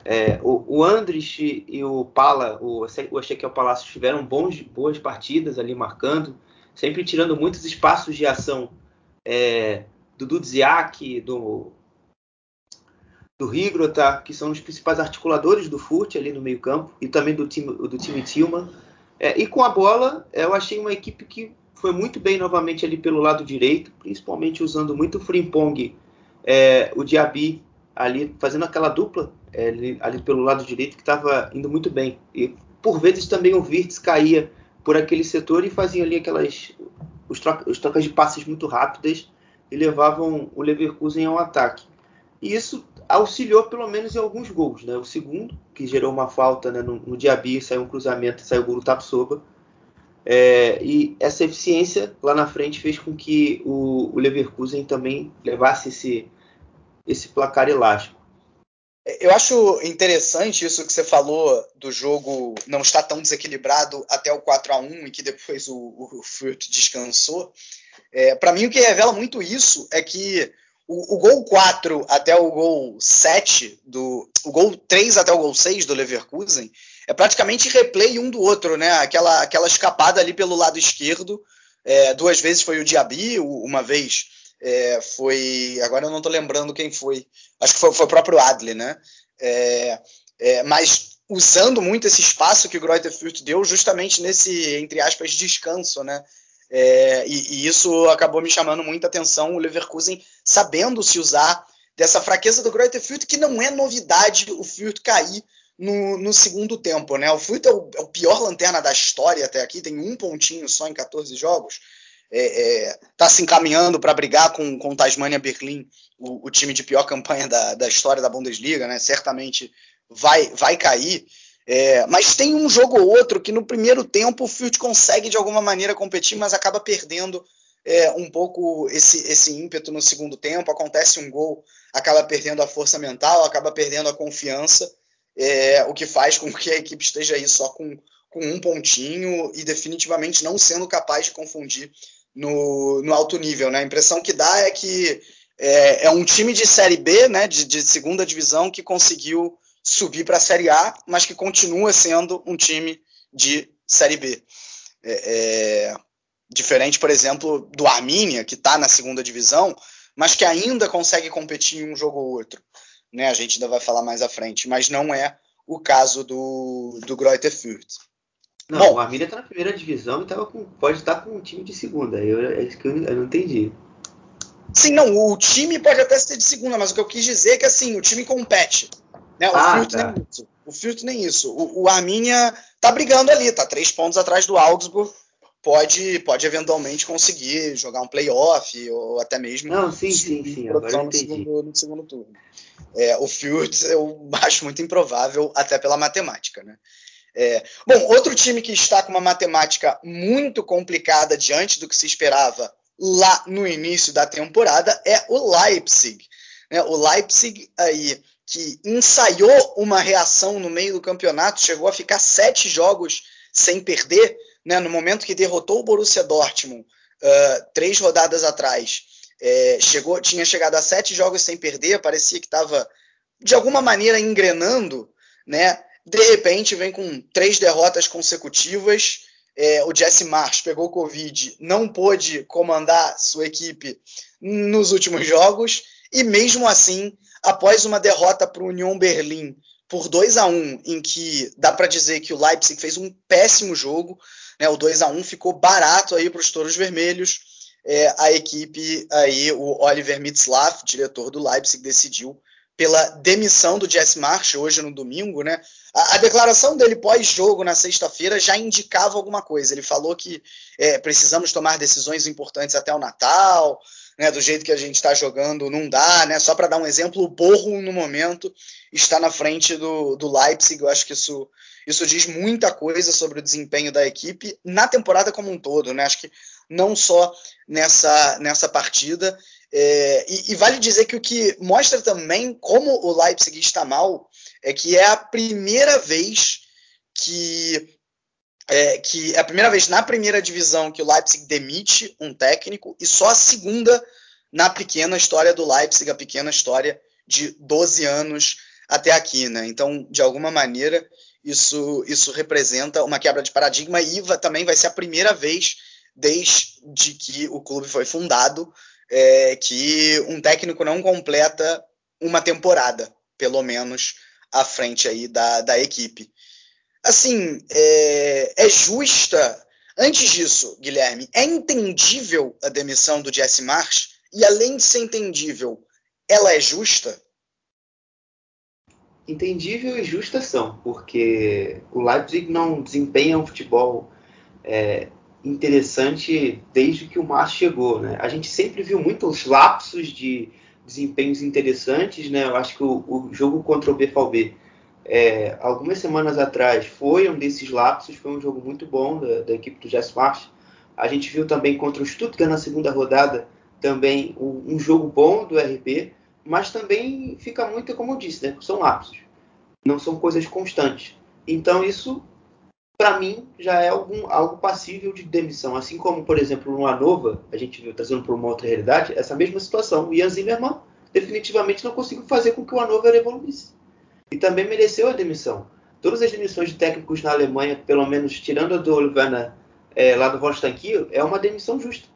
É, o, o Andrich e o Pala, o, o Palácio tiveram bons, boas partidas ali marcando, sempre tirando muitos espaços de ação é, do Dudziak, do, do Higrota, que são os principais articuladores do Furt ali no meio campo, e também do time, do time Tillman. É, e com a bola, eu achei uma equipe que foi muito bem novamente ali pelo lado direito, principalmente usando muito o Frimpong, é, o Diaby ali fazendo aquela dupla é, ali, ali, pelo lado direito que estava indo muito bem. E por vezes também o Virtus caía por aquele setor e fazia ali aquelas os, troca, os trocas de passes muito rápidas e levavam o Leverkusen ao ataque. E isso auxiliou pelo menos em alguns gols. Né? O segundo, que gerou uma falta né, no, no Diaby, saiu um cruzamento, saiu o gol do Tapsoba. É, e essa eficiência lá na frente fez com que o, o Leverkusen também levasse esse, esse placar elástico. Eu acho interessante isso que você falou do jogo não estar tão desequilibrado até o 4 a 1 e que depois o, o Furt descansou. É, Para mim, o que revela muito isso é que o, o, gol 4 até o gol 7 do. O gol 3 até o gol 6 do Leverkusen é praticamente replay um do outro, né? Aquela, aquela escapada ali pelo lado esquerdo. É, duas vezes foi o Diaby, uma vez é, foi. Agora eu não estou lembrando quem foi. Acho que foi, foi o próprio Adler, né? É, é mas usando muito esse espaço que o Greuther Fürth deu justamente nesse, entre aspas, descanso, né? É, e, e, isso acabou me chamando muita atenção, o Leverkusen sabendo se usar dessa fraqueza do Greuther que não é novidade o Fürth cair no, no segundo tempo. Né? O Fürth é o, é o, pior lanterna da história até aqui, tem um pontinho só em 14 jogos. Está é, é tá se encaminhando para brigar com, com Tasmania Berlim, o, o, time de pior campanha da, da história da Bundesliga, né? certamente vai, vai cair. É, mas tem um jogo ou outro que no primeiro tempo o Field consegue de alguma maneira competir, mas acaba perdendo é, um pouco esse, esse ímpeto no segundo tempo. Acontece um gol, acaba perdendo a força mental, acaba perdendo a confiança, é, o que faz com que a equipe esteja aí só com, com um pontinho e definitivamente não sendo capaz de confundir no, no alto nível. Né? A impressão que dá é que é, é um time de Série B, né, de, de segunda divisão, que conseguiu subir para a Série A, mas que continua sendo um time de Série B. É, é, diferente, por exemplo, do Armínia, que está na segunda divisão, mas que ainda consegue competir em um jogo ou outro. Né? A gente ainda vai falar mais à frente, mas não é o caso do, do Greuther Fürth. Não, Bom, o Armínia está na primeira divisão e tava com, pode estar com um time de segunda. Eu, é isso que eu, eu não entendi. Sim, não, o time pode até ser de segunda, mas o que eu quis dizer é que assim, o time compete. Né? O ah, tá. nem isso. O filtro nem isso. O, o Arminia tá brigando ali, tá três pontos atrás do Augsburg. Pode, pode eventualmente conseguir jogar um playoff ou até mesmo. Não, sim, sim, sim. Agora no, segundo, no segundo turno. É, o Fürth eu acho muito improvável, até pela matemática, né? É, bom, outro time que está com uma matemática muito complicada diante do que se esperava lá no início da temporada é o Leipzig. Né? O Leipzig aí que ensaiou uma reação no meio do campeonato, chegou a ficar sete jogos sem perder, né? no momento que derrotou o Borussia Dortmund uh, três rodadas atrás. É, chegou, tinha chegado a sete jogos sem perder, parecia que estava de alguma maneira engrenando, né? De repente vem com três derrotas consecutivas. É, o Jesse Marsh pegou Covid, não pôde comandar sua equipe nos últimos jogos, e mesmo assim, após uma derrota para o Union Berlim por 2 a 1 em que dá para dizer que o Leipzig fez um péssimo jogo, né, o 2 a 1 ficou barato aí para os Touros Vermelhos, é, a equipe aí, o Oliver Mitzlaff, diretor do Leipzig, decidiu pela demissão do Jesse Marsh hoje no domingo, né? A, a declaração dele pós-jogo na sexta-feira já indicava alguma coisa. Ele falou que é, precisamos tomar decisões importantes até o Natal, né? Do jeito que a gente está jogando, não dá, né? Só para dar um exemplo, o Borro no momento está na frente do, do Leipzig. Eu acho que isso, isso diz muita coisa sobre o desempenho da equipe na temporada como um todo, né? Acho que não só nessa, nessa partida. É, e, e, vale dizer que o que mostra também como o Leipzig está mal é que é a primeira vez que é, que é a primeira vez na primeira divisão que o Leipzig demite um técnico e só a segunda na pequena história do Leipzig, a pequena história de 12 anos até aqui, né? Então, de alguma maneira, isso, isso representa uma quebra de paradigma e também vai ser a primeira vez desde que o clube foi fundado é, que um técnico não completa uma temporada, pelo menos, à frente aí da, da equipe. Assim, é, é justa. Antes disso, Guilherme, é entendível a demissão do Jesse Marsh? E além de ser entendível, ela é justa? Entendível e justa são, porque o Leipzig não desempenha um futebol é, interessante desde que o Márcio chegou. Né? A gente sempre viu muitos lapsos de desempenhos interessantes. Né? Eu acho que o, o jogo contra o BVB, é, algumas semanas atrás, foi um desses lapsos. Foi um jogo muito bom da, da equipe do Jess March. A gente viu também contra o Stuttgart na segunda rodada também um, um jogo bom do RB, mas também fica muito, como eu disse, né? são lapsos, não são coisas constantes. Então isso para mim, já é algum, algo passível de demissão. Assim como, por exemplo, no Anova, a gente viu trazendo para uma outra realidade, essa mesma situação. O Ian Zimmermann definitivamente não conseguiu fazer com que o Hannover evoluísse. E também mereceu a demissão. Todas as demissões de técnicos na Alemanha, pelo menos tirando a do Oliver é, lá do Kiel, é uma demissão justa.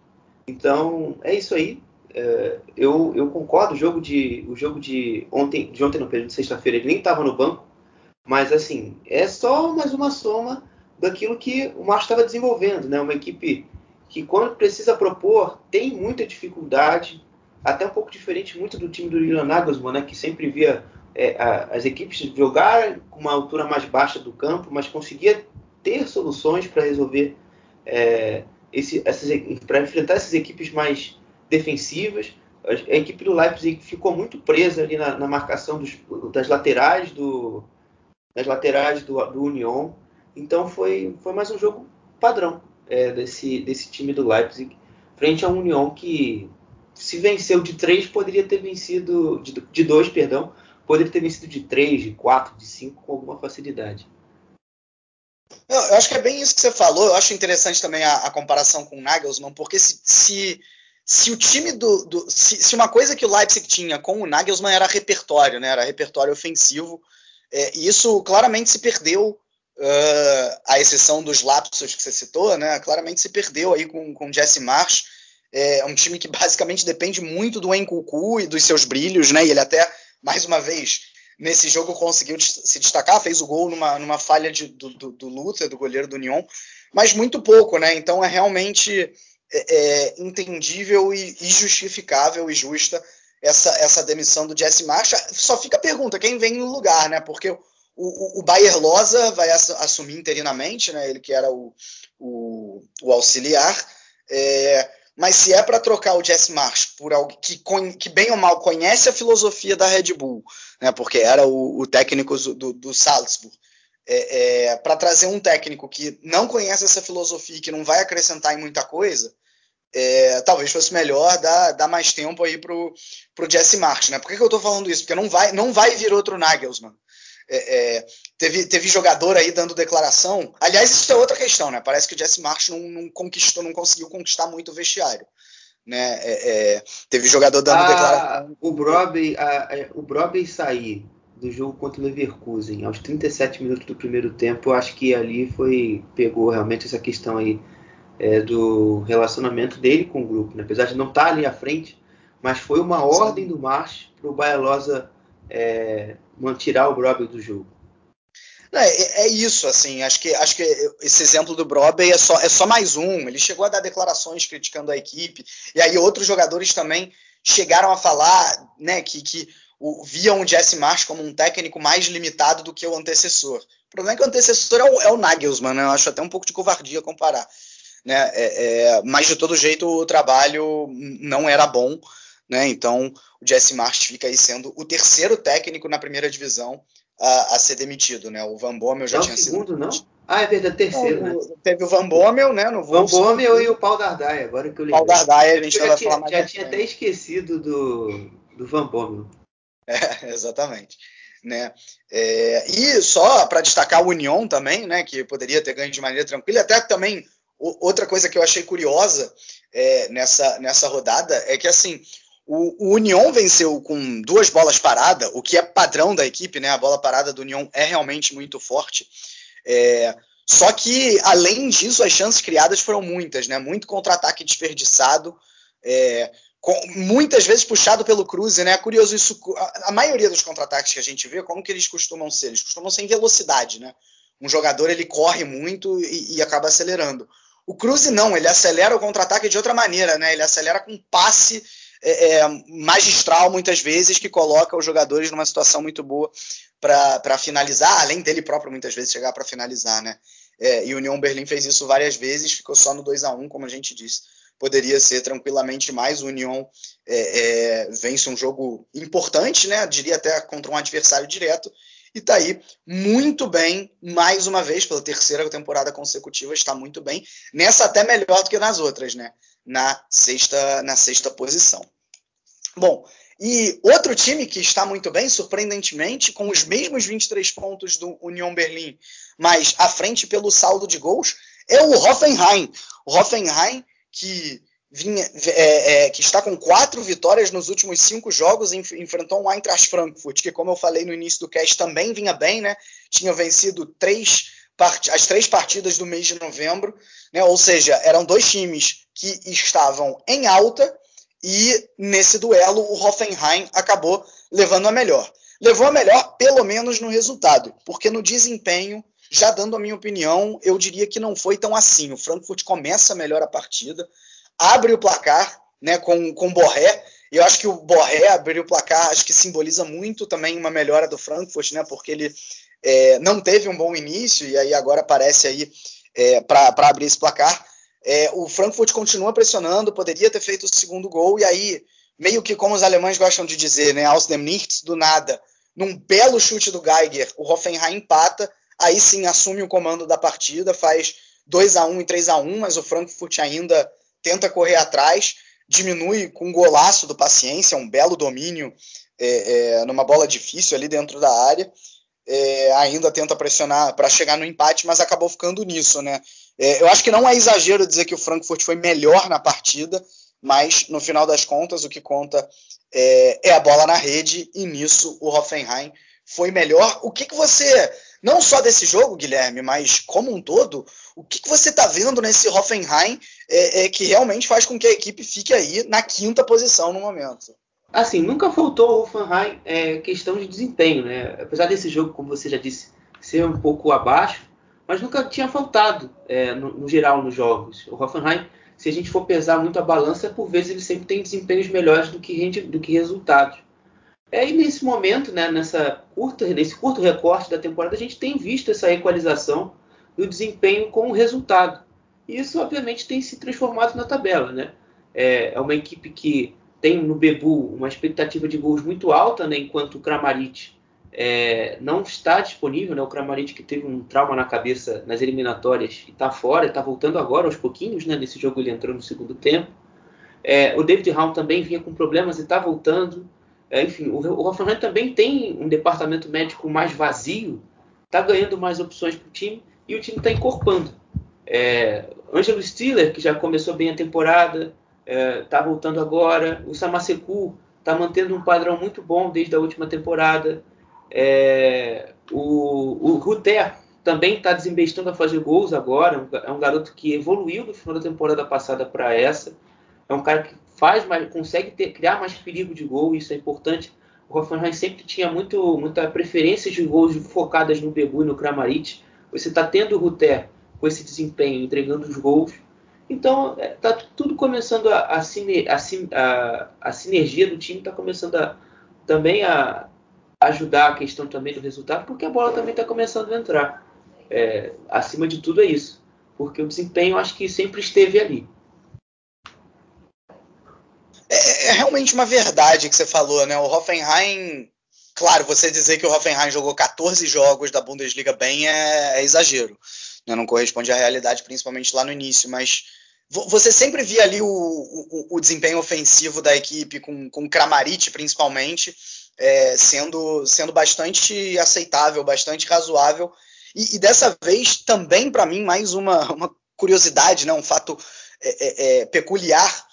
Então, é isso aí. É, eu, eu concordo. O jogo de, o jogo de ontem, de ontem no período de sexta-feira, ele nem estava no banco. Mas, assim, é só mais uma soma daquilo que o Márcio estava desenvolvendo, né? Uma equipe que quando precisa propor tem muita dificuldade, até um pouco diferente muito do time do Julian Nagelsmann, né? Que sempre via é, a, as equipes jogar com uma altura mais baixa do campo, mas conseguia ter soluções para resolver é, esse, para enfrentar essas equipes mais defensivas. A, a, equipe do Leipzig ficou muito presa ali na, na marcação dos, das laterais do das laterais do, do Union então foi, foi mais um jogo padrão é, desse, desse time do Leipzig, frente a um União que se venceu de três, poderia ter vencido, de, de dois, perdão, poderia ter vencido de três, de quatro, de cinco com alguma facilidade. Eu, acho que é bem isso que você falou. Eu acho interessante também a, a comparação com o Nagelsmann, porque se, se, se o time do. do se, se, uma coisa que o Leipzig tinha com o Nagelsmann era repertório, né? Era repertório ofensivo. É, e isso claramente se perdeu uh, à exceção dos lapsos que você citou, né, claramente se perdeu aí com, com Jesse Marsh. É um time que basicamente depende muito do Encucu e dos seus brilhos, né? E ele até, mais uma vez, nesse jogo conseguiu se destacar, fez o gol numa, numa falha de, do, do, do Luther, do goleiro do Union, mas muito pouco, né? Então é realmente é, é, entendível e, e, justificável e justa essa, essa demissão do Jesse Marcha. Só fica a pergunta, quem vem no lugar, né? Porque o, o, o Bayer Loza vai assumir interinamente, né? Ele que era o, o, o auxiliar. É, mas se é para trocar o Jesse Marsh por alguém que, que, bem ou mal conhece a filosofia da Red Bull, né, porque era o, o técnico do, do Salzburg, é, é, para trazer um técnico que não conhece essa filosofia e que não vai acrescentar em muita coisa, é, talvez fosse melhor dar, dar mais tempo aí pro, pro Jesse Marsh, né? Por que, que eu estou falando isso? Porque não vai, não vai vir outro Nagelsmann. É, é, teve, teve jogador aí dando declaração. Aliás, isso é outra questão, né? Parece que o Jesse Marsh não, não conquistou, não conseguiu conquistar muito o vestiário. Né? É, é teve jogador dando ah, declaração. O Broby, o Broby sair do jogo contra o Leverkusen aos 37 minutos do primeiro tempo, eu acho que ali foi pegou realmente essa questão aí é, do relacionamento dele com o grupo, né? apesar de não estar ali à frente, mas foi uma ordem do March para o Baialosa é, tirar o Broby do jogo. É, é, isso, assim, acho que, acho que esse exemplo do Broby é só, é só mais um. Ele chegou a dar declarações criticando a equipe, e aí outros jogadores também chegaram a falar né, que, que o, viam o Jesse Marsh como um técnico mais limitado do que o antecessor. O problema é que o antecessor é o, é o Nagelsmann, né? eu acho até um pouco de covardia comparar. Né? É, é, mas de todo jeito o trabalho não era bom. Né? Então, o Jesse March fica aí sendo o terceiro técnico na primeira divisão a, a ser demitido. Né? O Van Bommel já é tinha o segundo, sido. não? Ah, é verdade, terceiro, né? Teve o Van Bommel, né? No Van Bommel e o Paul Dardai, agora que eu lembro. Paul Dardai, a gente já, tinha, falar mais já tinha até esquecido do, do Van Bommel. É, exatamente. Né? É, e só para destacar o União também, né, que poderia ter ganho de maneira tranquila, até também outra coisa que eu achei curiosa é, nessa, nessa rodada é que assim o, o União venceu com duas bolas paradas, o que é padrão da equipe, né? A bola parada do União é realmente muito forte. É, só que, além disso, as chances criadas foram muitas, né? Muito contra-ataque desperdiçado, é, com, muitas vezes puxado pelo Cruze, né? É curioso isso. A, a maioria dos contra-ataques que a gente vê, como que eles costumam ser? Eles costumam ser em velocidade, né? Um jogador ele corre muito e, e acaba acelerando. O Cruze não, ele acelera o contra-ataque de outra maneira, né? Ele acelera com passe é, é, magistral muitas vezes que coloca os jogadores numa situação muito boa para finalizar, além dele próprio muitas vezes chegar para finalizar, né? É, e o União Berlim fez isso várias vezes, ficou só no 2 a 1 como a gente disse. Poderia ser tranquilamente mais. O União é, é, vence um jogo importante, né? Diria até contra um adversário direto. E está aí muito bem, mais uma vez, pela terceira temporada consecutiva, está muito bem. Nessa até melhor do que nas outras, né? na sexta, na sexta posição. Bom, e outro time que está muito bem, surpreendentemente, com os mesmos 23 pontos do Union Berlim, mas à frente pelo saldo de gols, é o Hoffenheim. O Hoffenheim que vinha, é, é, que está com quatro vitórias nos últimos cinco jogos, enf enfrentou um Eintracht Frankfurt, que como eu falei no início do cast também vinha bem, né? Tinha vencido três as três partidas do mês de novembro, né? Ou seja, eram dois times que estavam em alta e nesse duelo o Hoffenheim acabou levando a melhor. Levou a melhor, pelo menos no resultado, porque no desempenho, já dando a minha opinião, eu diria que não foi tão assim. O Frankfurt começa melhor a partida, abre o placar né, com, com o Borré. E eu acho que o Borré abrir o placar acho que simboliza muito também uma melhora do Frankfurt, né, porque ele é, não teve um bom início e aí agora aparece aí é, para abrir esse placar. É, o Frankfurt continua pressionando, poderia ter feito o segundo gol, e aí, meio que como os alemães gostam de dizer, né, aus dem Nichts, do nada, num belo chute do Geiger, o Hoffenheim empata, aí sim assume o comando da partida, faz 2 a 1 e 3 a 1 mas o Frankfurt ainda tenta correr atrás, diminui com um golaço do Paciência, um belo domínio é, é, numa bola difícil ali dentro da área, é, ainda tenta pressionar para chegar no empate, mas acabou ficando nisso, né? É, eu acho que não é exagero dizer que o Frankfurt foi melhor na partida, mas no final das contas o que conta é, é a bola na rede e nisso o Hoffenheim foi melhor. O que, que você, não só desse jogo, Guilherme, mas como um todo, o que, que você está vendo nesse Hoffenheim é, é, que realmente faz com que a equipe fique aí na quinta posição no momento? Assim, nunca faltou ao Hoffenheim é, questão de desempenho, né? Apesar desse jogo, como você já disse, ser um pouco abaixo, mas nunca tinha faltado é, no, no, geral nos jogos. O Hoffenheim se a gente for pesar muito a balança, por vezes ele sempre tem desempenhos melhores do que, do que resultados. É, e nesse momento, né, nessa curta, nesse curto recorte da temporada, a gente tem visto essa equalização do desempenho com o resultado. E isso, obviamente, tem se transformado na tabela. Né? É, é uma equipe que tem no Bebu uma expectativa de gols muito alta, né, enquanto o Kramaric é, não está disponível. Né, o Kramaric que teve um trauma na cabeça nas eliminatórias e está fora, está voltando agora aos pouquinhos. Né, nesse jogo ele entrou no segundo tempo. É, o David Raum também vinha com problemas e está voltando. É, enfim, o, o Hoffenheim também tem um departamento médico mais vazio, está ganhando mais opções para o time e o time está encorpando. É, Angelo Stiller, que já começou bem a temporada, está é, voltando agora. O Samaseku está mantendo um padrão muito bom desde a última temporada. É, o, o Ruter também está desembestando a fazer gols agora. É um garoto que evoluiu do final da temporada passada para essa. É um cara que faz mais, consegue ter, criar mais perigo de gol, isso é importante. O Hoffenheim sempre tinha muito, muita preferência de gols focadas no Bebu e no Kramaric. Você está tendo o Ruter com esse desempenho, entregando os gols. Então, está é, tudo começando a, a, a, a sinergia do time está começando a, também a ajudar a questão também do resultado, porque a bola também está começando a entrar. É, acima de tudo é isso, porque o desempenho acho que sempre esteve ali. É, realmente uma verdade que você falou, né? O Hoffenheim, claro, você dizer que o Hoffenheim jogou 14 jogos da Bundesliga bem é, é exagero, né? não corresponde à realidade, principalmente lá no início, mas você sempre via ali o, o, o desempenho ofensivo da equipe, com, com Kramaric principalmente, é, sendo, sendo bastante aceitável, bastante razoável. E, e dessa vez, também para mim, mais uma, uma curiosidade, né, um fato é, é, é peculiar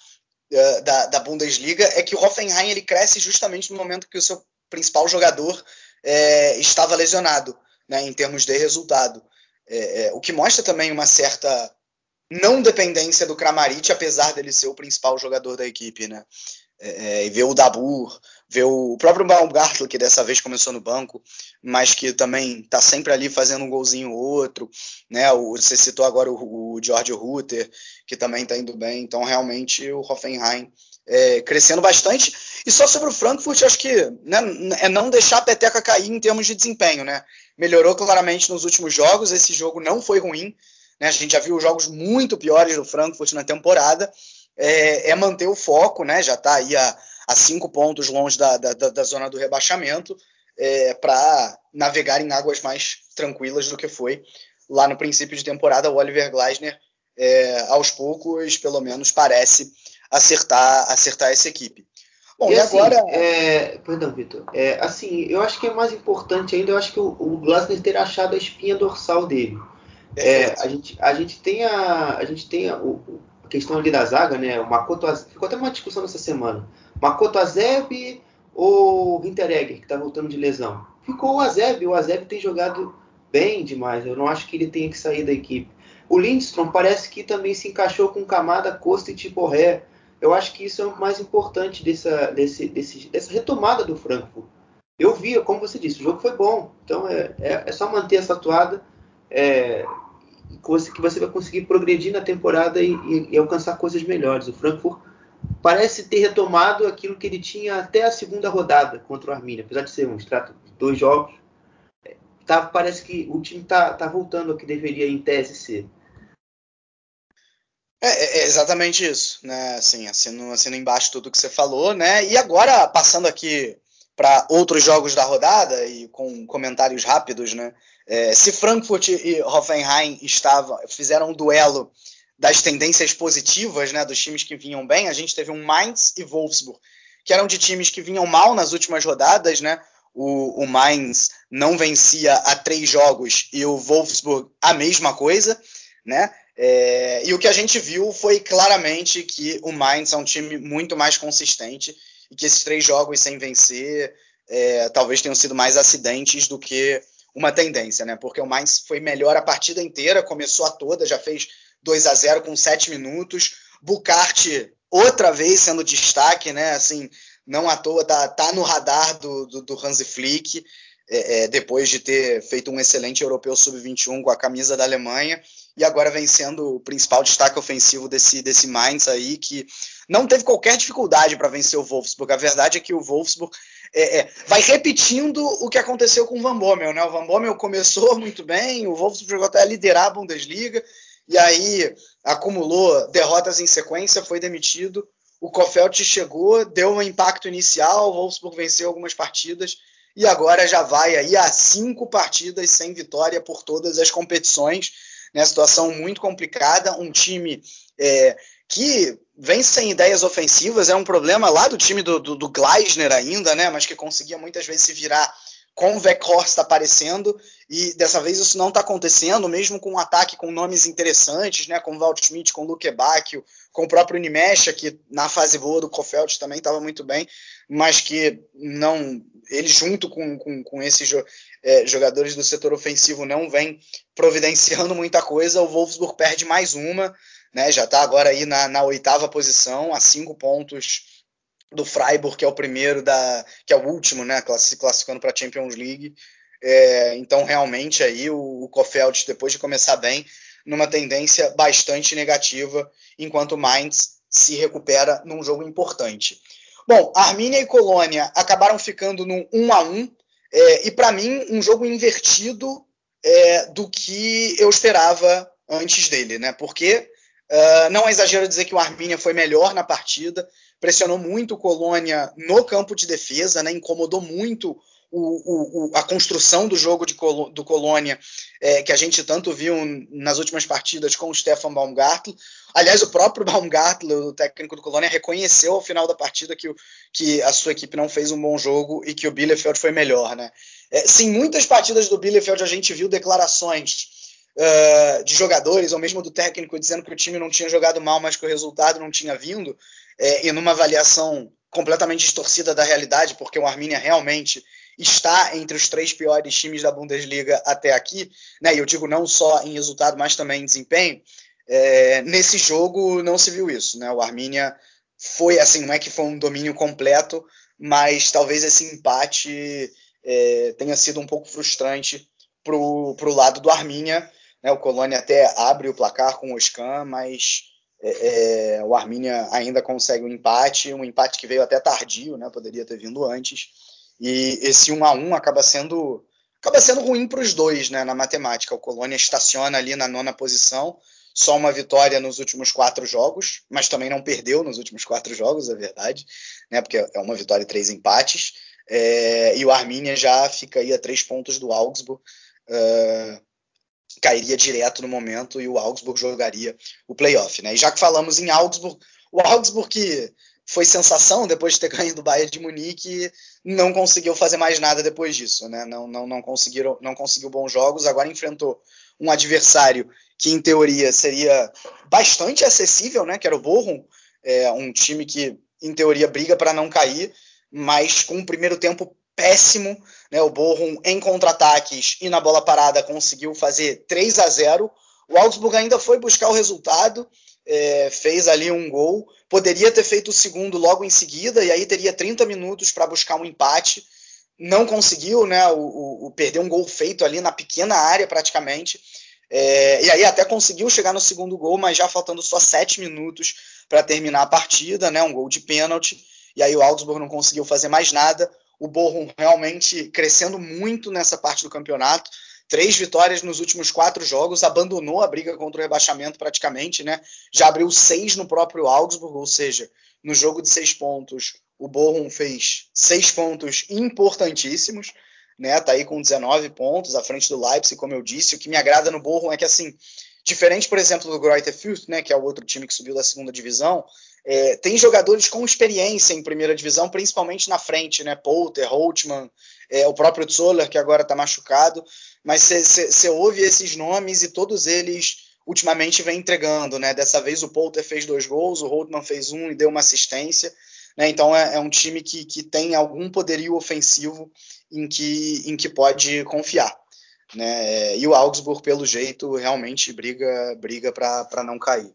da, da, Bundesliga é que o Hoffenheim ele cresce justamente no momento que o seu principal jogador é, estava lesionado, né, em termos de resultado. É, é, o que mostra também uma certa não dependência do Kramaric, apesar dele ser o principal jogador da equipe, né? E ver o Dabur, ver o próprio Baumgartl, que dessa vez começou no banco, mas que também está sempre ali fazendo um golzinho ou outro, né? O, você citou agora o, George Rutter, que também está indo bem, então realmente o Hoffenheim é, crescendo bastante. E só sobre o Frankfurt, acho que né, é não deixar a peteca cair em termos de desempenho, né? Melhorou claramente nos últimos jogos, esse jogo não foi ruim, né? A gente já viu jogos muito piores do Frankfurt na temporada, é, é manter o foco, né? Já está aí a, a, cinco pontos longe da, da, da zona do rebaixamento, é, para navegar em águas mais tranquilas do que foi lá no princípio de temporada. O Oliver Gleisner, é, aos poucos, pelo menos, parece acertar, acertar essa equipe. Bom, e, e assim, agora. É... Perdão, Vitor. É, assim, eu acho que é mais importante ainda, eu acho que o, o Glasner ter achado a espinha dorsal dele. É, a, gente, a gente tem a, a, gente tem a, o, a questão ali da zaga, né? O Makoto ficou até uma discussão nessa semana. Makoto Azeb ou Hinteregger, que está voltando de lesão? Ficou o Azeb. O Azeb tem jogado bem demais. Eu não acho que ele tenha que sair da equipe. O Lindstrom parece que também se encaixou com Camada, Costa e Tiboré. Eu acho que isso é o mais importante dessa, desse, desse, dessa retomada do Frankfurt. Eu vi, como você disse, o jogo foi bom. Então é, é, é só manter essa atuada. É, que você vai conseguir progredir na temporada e, e, e, alcançar coisas melhores. O Frankfurt parece ter retomado aquilo que ele tinha até a segunda rodada contra o Arminia, apesar de ser um extrato de dois jogos. Tá, parece que o time está tá voltando ao que deveria em tese ser. É, é, é, exatamente isso, né? Assim, assino, assino embaixo tudo que você falou, né? E agora, passando aqui para outros jogos da rodada e com comentários rápidos, né? É, se Frankfurt e Hoffenheim estavam, fizeram um duelo das tendências positivas, né, dos times que vinham bem, a gente teve um Mainz e Wolfsburg, que eram de times que vinham mal nas últimas rodadas, né? O, o Mainz não vencia a três jogos e o Wolfsburg a mesma coisa, né? É, e o que a gente viu foi claramente que o Mainz é um time muito mais consistente e que esses três jogos sem vencer é, talvez tenham sido mais acidentes do que uma tendência, né? Porque o Mainz foi melhor a partida inteira, começou a toda, já fez 2 a 0 com 7 minutos. Bucart outra vez sendo destaque, né? Assim, não à toa tá, tá no radar do, do, do Hansi Flick. é, é, depois de ter feito um excelente europeu sub-21 com a camisa da Alemanha e agora vem sendo o principal destaque ofensivo desse, desse Mainz aí, que não teve qualquer dificuldade para vencer o Wolfsburg. A verdade é que o Wolfsburg é, é, vai repetindo o que aconteceu com o Van Bommel. Né? O Van Bommel começou muito bem, o Wolfsburg chegou até a liderar a Bundesliga, e aí acumulou derrotas em sequência, foi demitido. O Kofeld chegou, deu um impacto inicial, o Wolfsburg venceu algumas partidas, e agora já vai aí a cinco partidas sem vitória por todas as competições. Né? Situação muito complicada, um time é, que vem sem ideias ofensivas, é um problema lá do time do, do, do Gleisner ainda, né? mas que conseguia muitas vezes se virar com o Weghorst aparecendo, e dessa vez isso não está acontecendo, mesmo com um ataque com nomes interessantes, né, com o Walt Schmidt, com o Luke Bacchio, com o próprio Nimesha, que na fase boa do Kofeld também estava muito bem, mas que não ele junto com, com, com esses é, jogadores do setor ofensivo não vem providenciando muita coisa, o Wolfsburg perde mais uma, né, já está agora aí na, na oitava posição, a cinco pontos do Freiburg, que é o primeiro da, que é o último, né, se classificando para a Champions League. É, então, realmente, aí o, o Kofeld, depois de começar bem, numa tendência bastante negativa, enquanto o Mainz se recupera num jogo importante. Bom, Armínia e Colônia acabaram ficando num 1 a 1 é, e para mim um jogo invertido é, do que eu esperava antes dele, né? Porque uh, não é exagero dizer que o Armínia foi melhor na partida, pressionou muito o Colônia no campo de defesa, né, incomodou muito o, o, a construção do jogo de Col do Colônia, é, que a gente tanto viu nas últimas partidas com o Stefan Baumgartl. Aliás, o próprio Baumgartl, o técnico do Colônia, reconheceu ao final da partida que, o, que a sua equipe não fez um bom jogo e que o Bielefeld foi melhor. Né? É, sim, muitas partidas do Bielefeld a gente viu declarações uh, de jogadores, ou mesmo do técnico, dizendo que o time não tinha jogado mal, mas que o resultado não tinha vindo é, e numa avaliação completamente distorcida da realidade, porque o Arminia realmente está entre os três piores times da Bundesliga até aqui, né? E eu digo não só em resultado, mas também em desempenho. É, nesse jogo não se viu isso, né? O Arminia foi assim, não é que foi um domínio completo, mas talvez esse empate é, tenha sido um pouco frustrante para o lado do Arminia. Né? O Colônia até abre o placar com o Oscan, mas é, é, o Arminia ainda consegue um empate, um empate que veio até tardio, né? Poderia ter vindo antes. E esse 1 a 1 acaba sendo acaba sendo ruim para os dois, né? Na matemática, o Colônia estaciona ali na nona posição, só uma vitória nos últimos quatro jogos, mas também não perdeu nos últimos quatro jogos, é verdade, né? Porque é uma vitória e três empates. É, e o Arminia já fica aí a três pontos do Augsburg. Cairia direto no momento e o Augsburg jogaria o playoff. Né? E já que falamos em Augsburg, o Augsburg que foi sensação depois de ter ganho do Bayern de Munique, não conseguiu fazer mais nada depois disso, né? Não, não, não conseguiram, não conseguiu bons jogos. Agora enfrentou um adversário que em teoria seria bastante acessível, né? Que era o Bochum, é, um time que em teoria briga para não cair, mas com um primeiro tempo péssimo. Né? O Bochum em contra-ataques e na bola parada conseguiu fazer 3 a 0. O Augsburg ainda foi buscar o resultado, é, fez ali um gol. Poderia ter feito o segundo logo em seguida e aí teria 30 minutos para buscar um empate. Não conseguiu, né? O, o, o, perdeu um gol feito ali na pequena área praticamente. É, e aí até conseguiu chegar no segundo gol, mas já faltando só sete minutos para terminar a partida, né? Um gol de pênalti. E aí o Augsburg não conseguiu fazer mais nada o Bochum realmente crescendo muito nessa parte do campeonato. Três vitórias nos últimos quatro jogos, abandonou a briga contra o rebaixamento praticamente, né? Já abriu seis no próprio Augsburg, ou seja, no jogo de seis pontos, o Bochum fez seis pontos importantíssimos, né? Tá aí com 19 pontos à frente do Leipzig, como eu disse. O que me agrada no Bochum é que, assim, diferente, por exemplo, do Greuther Fürth, né? Que é o outro time que subiu da segunda divisão, é, tem jogadores com experiência em primeira divisão, principalmente na frente, né? Polter, Holtman, é, o próprio Zoller, que agora está machucado. Mas você ouve esses nomes e todos eles ultimamente vêm entregando, né? Dessa vez o Polter fez dois gols, o Holtman fez um e deu uma assistência. Né? Então é, é, um time que, que tem algum poderio ofensivo em que, em que pode confiar. Né? E o Augsburg, pelo jeito, realmente briga briga para não cair.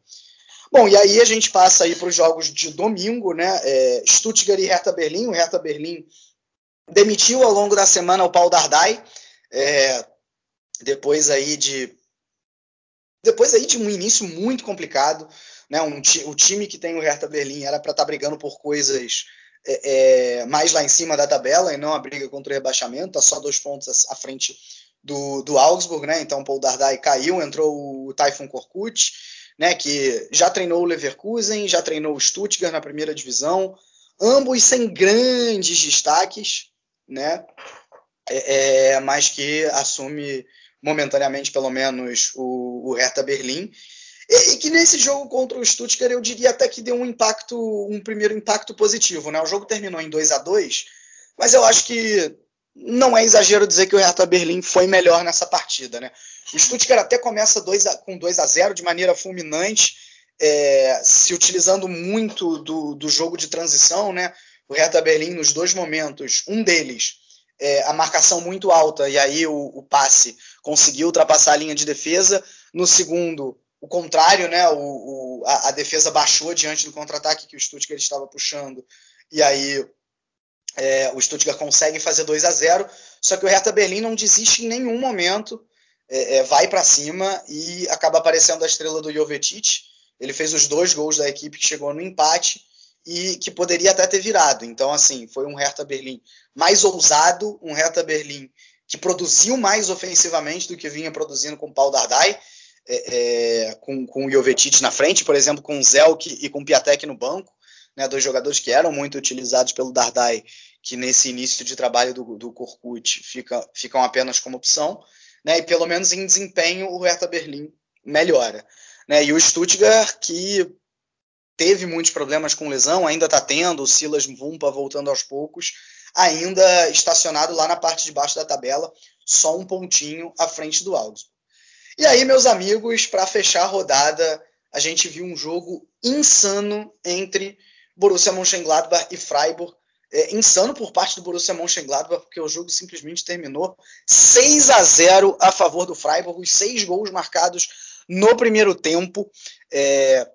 Bom, e aí a gente passa aí para os jogos de domingo, né? É, Stuttgart e Hertha Berlim. O Hertha Berlim demitiu ao longo da semana o Paul Dardai, é, depois aí de depois aí de um início muito complicado, né? Um, o time que tem o Hertha Berlim era para estar tá brigando por coisas é, é, mais lá em cima da tabela e não a briga contra o rebaixamento, tá só dois pontos à frente do, do Augsburg, né? Então o Paul Dardai caiu, entrou o Typhoon Korkut, né? Que já treinou o Leverkusen, já treinou o Stuttgart na primeira divisão, ambos sem grandes destaques, né? É, é mas que assume momentaneamente, pelo menos, o, o Hertha Berlim. E, e, que nesse jogo contra o Stuttgart eu diria até que deu um impacto, um primeiro impacto positivo. Né? O jogo terminou em 2 a 2 mas eu acho que não é exagero dizer que o Hertha Berlim foi melhor nessa partida. Né? O Stuttgart até começa dois a, com 2 a 0 de maneira fulminante, é, se utilizando muito do, do jogo de transição. Né? O Hertha Berlim, nos dois momentos, um deles é, a marcação muito alta e aí o, o, passe conseguiu ultrapassar a linha de defesa. No segundo, o contrário, né? O, o a, a, defesa baixou diante do contra-ataque que o Stuttgart estava puxando e aí é, o Stuttgart consegue fazer 2 a 0 Só que o Hertha Berlim não desiste em nenhum momento, é, é vai para cima e acaba aparecendo a estrela do Jovetic. Ele fez os dois gols da equipe que chegou no empate e que poderia até ter virado. Então, assim, foi um Hertha Berlim mais ousado, um Hertha Berlim que produziu mais ofensivamente do que vinha produzindo com o Paul Dardai, é, é, com, com o Jovetic na frente, por exemplo, com o Zelk e com o Piatek no banco, né, dois jogadores que eram muito utilizados pelo Dardai, que nesse início de trabalho do, do Korkut fica, ficam apenas como opção, né, e pelo menos em desempenho o Hertha Berlim melhora. Né, e o Stuttgart, que teve muitos problemas com lesão, ainda está tendo, o Silas Vumpa voltando aos poucos, ainda estacionado lá na parte de baixo da tabela, só um pontinho à frente do Augsburg. E aí, meus amigos, para fechar a rodada, a gente viu um jogo insano entre Borussia Mönchengladbach e Freiburg. É, insano por parte do Borussia Mönchengladbach, porque o jogo simplesmente terminou 6 a 0 a favor do Freiburg, os seis gols marcados no primeiro tempo. É,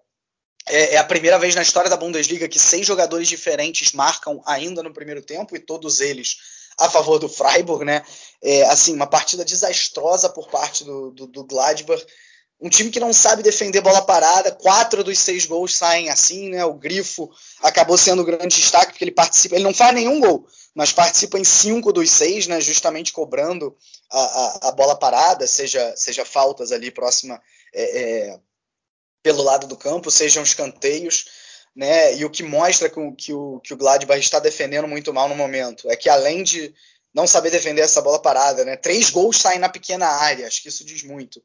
é, é, a primeira vez na história da Bundesliga que seis jogadores diferentes marcam ainda no primeiro tempo e todos eles a favor do Freiburg, né? É, assim, uma partida desastrosa por parte do, do, do Gladbach. Um time que não sabe defender bola parada, quatro dos seis gols saem assim, né? O Grifo acabou sendo o grande destaque, porque ele participa, ele não faz nenhum gol, mas participa em cinco dos seis, né? Justamente cobrando a, a, a bola parada, seja, seja faltas ali próxima é, é, pelo lado do campo, sejam escanteios, né? E o que mostra que o, que o, que o Gladbach está defendendo muito mal no momento é que além de não saber defender essa bola parada, né? Três gols saem na pequena área, acho que isso diz muito.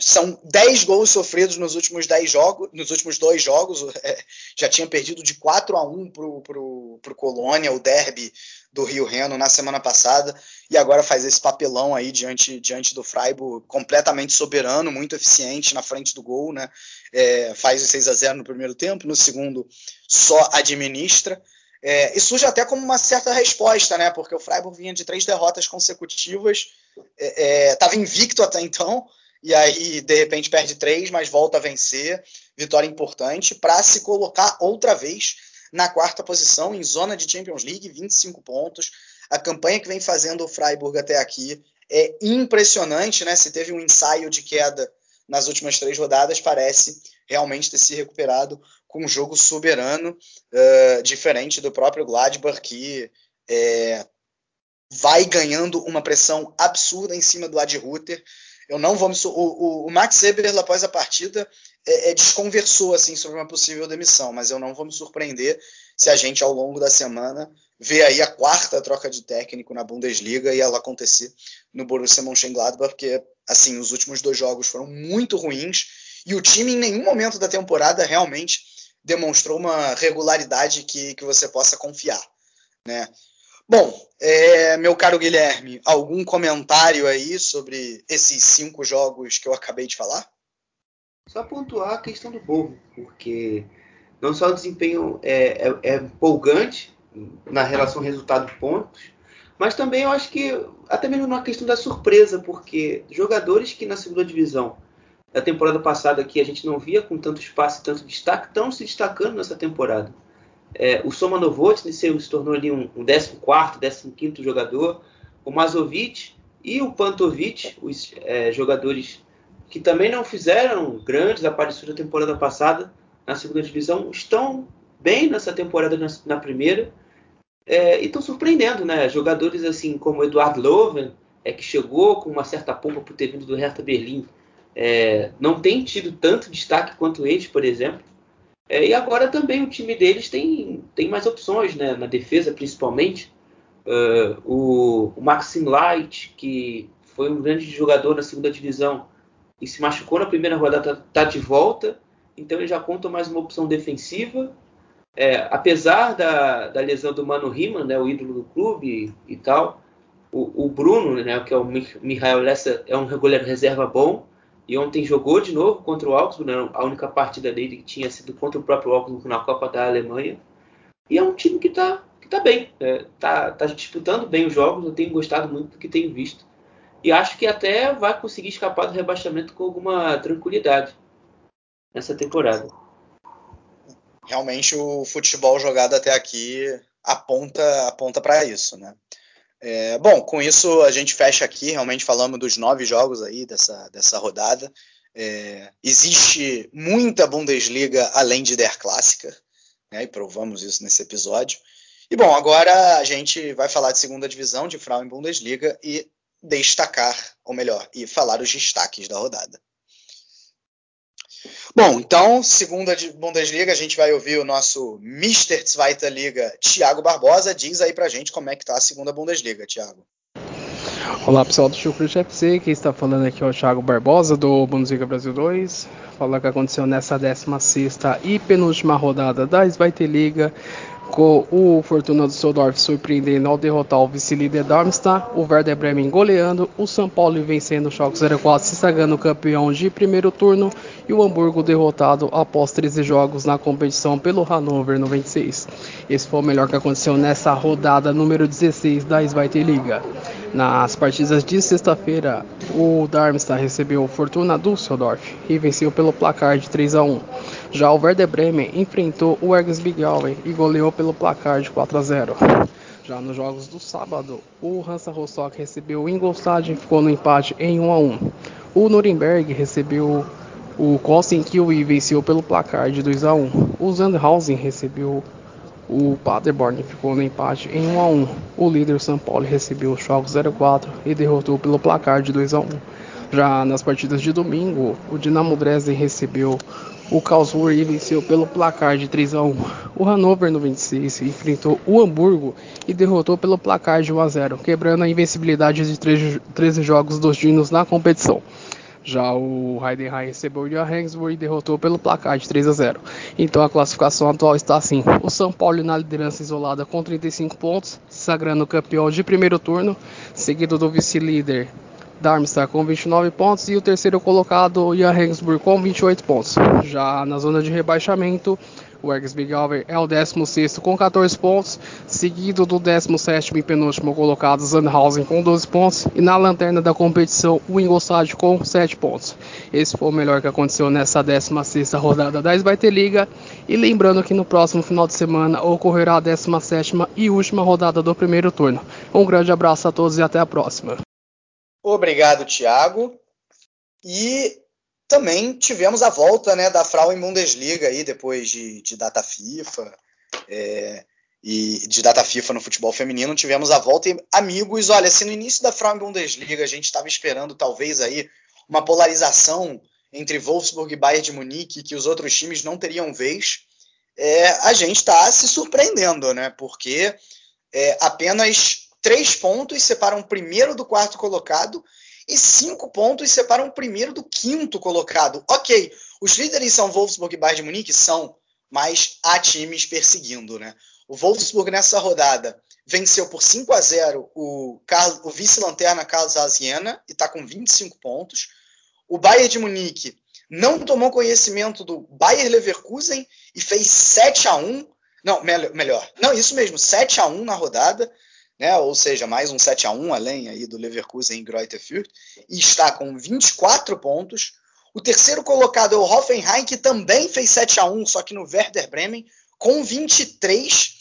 São dez gols sofridos nos últimos dez jogos, nos últimos dois jogos. É, já tinha perdido de 4 a 1 pro, pro, pro Colônia, o derby do Rio Reno na semana passada e agora faz esse papelão aí diante, diante do Freiburg, completamente soberano, muito eficiente na frente do gol, né? É, faz o 6 a 0 no primeiro tempo, no segundo só administra. É, e surge até como uma certa resposta, né? Porque o Freiburg vinha de três derrotas consecutivas, estava é, é invicto até então, e aí de repente perde três, mas volta a vencer, vitória importante, para se colocar outra vez na quarta posição, em zona de Champions League, 25 pontos. A campanha que vem fazendo o Freiburg até aqui é impressionante, né? Se teve um ensaio de queda nas últimas três rodadas, parece realmente ter se recuperado com um jogo soberano, uh, diferente do próprio Gladbach, que é, vai ganhando uma pressão absurda em cima do Ad Ruther. Eu não vou me o, o, o Max Eberl após a partida é, é, desconversou assim sobre uma possível demissão, mas eu não vou me surpreender se a gente ao longo da semana ver aí a quarta troca de técnico na Bundesliga e ela acontecer no Borussia Mönchengladbach, porque assim os últimos dois jogos foram muito ruins e o time em nenhum momento da temporada realmente demonstrou uma regularidade que, que você possa confiar, né? Bom, é, meu caro Guilherme, algum comentário aí sobre esses cinco jogos que eu acabei de falar? Só pontuar a questão do povo, porque não só o desempenho é, é, é empolgante na relação resultado-pontos, mas também eu acho que até mesmo na questão da surpresa, porque jogadores que na segunda divisão da temporada passada que a gente não via com tanto espaço e tanto destaque estão se destacando nessa temporada. É, o Soma Novotny se, se tornou ali um, um 14, 15 jogador. O Mazovic e o Pantovic, os é, jogadores que também não fizeram grandes aparições na temporada passada na segunda divisão, estão bem nessa temporada na, na primeira é, e estão surpreendendo, né? Jogadores assim como Eduardo Loven, é, que chegou com uma certa pompa por ter vindo do Hertha Berlim, é, não tem tido tanto destaque quanto eles, por exemplo. É, e agora também o time deles tem, tem mais opções, né? Na defesa, principalmente. Uh, o, o Maxim Light, que foi um grande jogador na segunda divisão e se machucou na primeira rodada, está tá de volta. Então ele já conta mais uma opção defensiva. É, apesar da, da, lesão do Mano Riemann, né, o ídolo do clube e, e tal, o, o, Bruno, né, que é o Michael Lessa, é um regular reserva bom. E ontem jogou de novo contra o Augsburg, né, a única partida dele que tinha sido contra o próprio Augsburg na Copa da Alemanha. E é um time que está que tá bem, está é, tá, tá disputando bem os jogos, eu tenho gostado muito do que tenho visto. E acho que até vai conseguir escapar do rebaixamento com alguma tranquilidade nessa temporada realmente o futebol jogado até aqui aponta aponta para isso, né? É, bom, com isso a gente fecha aqui. Realmente falamos dos nove jogos aí dessa, dessa rodada. É, existe muita Bundesliga além de Der Clássica, né, e provamos isso nesse episódio. E bom, agora a gente vai falar de segunda divisão de Frauen Bundesliga e destacar, ou melhor, e falar os destaques da rodada. Bom, então, segunda Bundesliga, a gente vai ouvir o nosso Mr. Zweite Liga, Thiago Barbosa. Diz aí pra gente como é que tá a segunda Bundesliga, Thiago. Olá pessoal do Chucrute FC, quem está falando aqui é o Thiago Barbosa do Bundesliga Brasil 2. Falar o que aconteceu nessa 16 e penúltima rodada da Zweite Liga com o Fortuna do Düsseldorf surpreendendo ao derrotar o vice-líder Darmstadt, o Werder Bremen goleando, o São Paulo vencendo o Schalke 04 se sagrando campeão de primeiro turno e o Hamburgo derrotado após 13 jogos na competição pelo Hannover 96. Esse foi o melhor que aconteceu nessa rodada número 16 da Zweite Liga. Nas partidas de sexta-feira, o Darmstadt recebeu Fortuna Düsseldorf e venceu pelo placar de 3 a 1. Já o Werder Bremen enfrentou o Ergesbigauen e goleou pelo placar de 4 a 0. Já nos jogos do sábado, o Hansa Rostock recebeu o Ingolstadt e ficou no empate em 1 a 1. O Nuremberg recebeu o Kosten Kiel e venceu pelo placar de 2 a 1. O Sandhausen recebeu o Paderborn ficou no empate em 1 a 1. O líder São Paulo recebeu o Schalke 04 e derrotou pelo placar de 2 a 1. Já nas partidas de domingo, o Dinamo Dresden recebeu o Karlsruhe venceu pelo placar de 3 a 1. O Hannover 96 enfrentou o Hamburgo e derrotou pelo placar de 1 a 0, quebrando a invencibilidade de 13 jogos dos dinos na competição. Já o Heidenheim recebeu o Johannesburg e derrotou pelo placar de 3 a 0. Então a classificação atual está assim: o São Paulo na liderança isolada com 35 pontos, sagrando campeão de primeiro turno, seguido do vice-líder Darmstadt com 29 pontos e o terceiro colocado o Johannesburg com 28 pontos. Já na zona de rebaixamento, o Ergsbigalver é o 16 com 14 pontos, seguido do 17 e penúltimo colocado Sandhausen com 12 pontos e na lanterna da competição o Ingolstadt com 7 pontos. Esse foi o melhor que aconteceu nessa 16 rodada da Liga e lembrando que no próximo final de semana ocorrerá a 17 e última rodada do primeiro turno. Um grande abraço a todos e até a próxima. Obrigado, Thiago. E também tivemos a volta né, da Frauen Bundesliga aí, depois de, de data FIFA é, e de data FIFA no futebol feminino. Tivemos a volta e, amigos, olha, se no início da Frauen Bundesliga a gente estava esperando talvez aí uma polarização entre Wolfsburg e Bayern de Munique, que os outros times não teriam vez, é, a gente está se surpreendendo, né? Porque é, apenas três pontos separam o primeiro do quarto colocado e cinco pontos separam o primeiro do quinto colocado. Ok, os líderes são Wolfsburg e Bayern de Munique? São, mas há times perseguindo, né? O Wolfsburg nessa rodada venceu por 5 a 0 o, o vice-lanterna Carlos Aziena e está com 25 pontos. O Bayern de Munique não tomou conhecimento do Bayer Leverkusen e fez 7 a 1 Não, melhor. Não, isso mesmo, 7 a 1 na rodada né? ou seja, mais um 7 a 1 além aí do Leverkusen em Greuther Fürth, e está com 24 pontos. O terceiro colocado é o Hoffenheim, que também fez 7 a 1 só que no Werder Bremen, com 23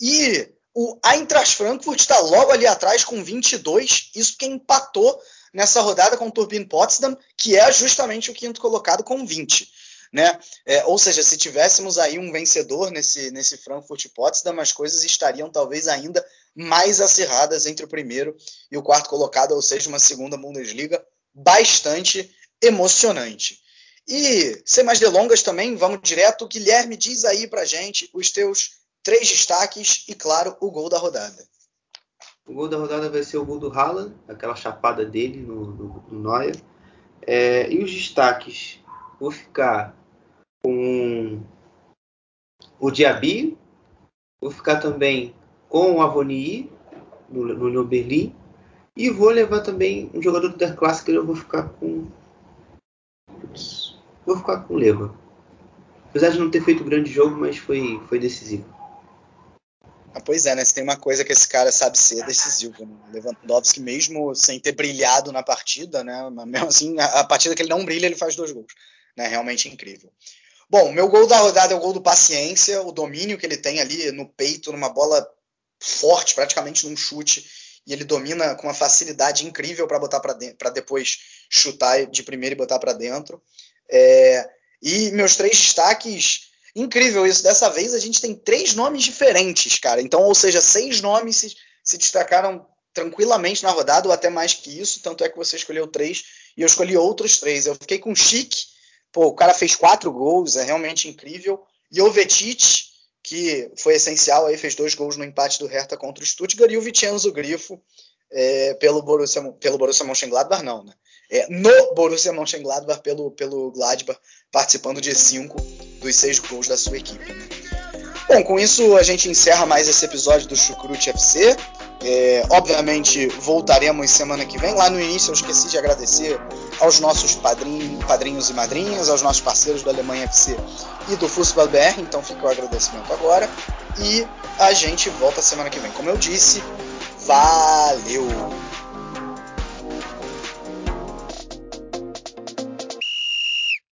e o Eintracht Frankfurt está logo ali atrás com 22, isso quem empatou nessa rodada com o Turbine Potsdam, que é justamente o quinto colocado com 20. Né? É, ou seja, se tivéssemos aí um vencedor nesse, nesse Frankfurt Potsdam, as coisas estariam talvez ainda mais acirradas entre o primeiro e o quarto colocado, ou seja, uma segunda Bundesliga bastante emocionante. E, sem mais delongas também, vamos direto. Guilherme, diz aí pra gente os teus três destaques e, claro, o gol da rodada. O gol da rodada vai ser o gol do Haaland, aquela chapada dele no, no, no Neuer. É, e os destaques, vou ficar com o Diaby, vou ficar também com o Avoni no, no, no Berlim e vou levar também um jogador do Der Clássico, eu vou ficar com vou ficar com o Leva. Apesar de não ter feito grande jogo, mas foi, foi decisivo. Ah, pois é, né? Se tem uma coisa que esse cara sabe ser decisivo. Né? Lewandowski, mesmo sem ter brilhado na partida, né? Mesmo assim, a, a, partida que ele não brilha, ele faz dois gols. Né? Realmente incrível. Bom, meu gol da rodada é o gol do Paciência, o domínio que ele tem ali no peito, numa bola forte, praticamente num chute, e ele domina com uma facilidade incrível para botar para depois chutar de primeiro e botar para dentro. É, e meus três destaques Incrível isso. Dessa vez a gente tem três nomes diferentes, cara. Então, ou seja, seis nomes se, se destacaram tranquilamente na rodada, ou até mais que isso. Tanto é que você escolheu três e eu escolhi outros três. Eu fiquei com Chique. Pô, o cara fez quatro gols, é realmente incrível. E Jovetic, que foi essencial aí, fez dois gols no empate do Hertha contra o Stuttgart. E o Vicenzo Grifo, é, pelo, Borussia, pelo Borussia Mönchengladbach, não, né? É, no Borussia Mönchengladbach, pelo, pelo Gladbach, participando de cinco dos seis gols da sua equipe. Né? Bom, com isso a gente encerra mais esse episódio do Chucrute FC. É, obviamente voltaremos semana que vem. Lá no início eu esqueci de agradecer aos nossos padrinhos, e madrinhas, aos nossos parceiros do Alemanha FC e do Fußball BR, então fica o agradecimento agora. E a gente volta semana que vem. Como eu disse, valeu!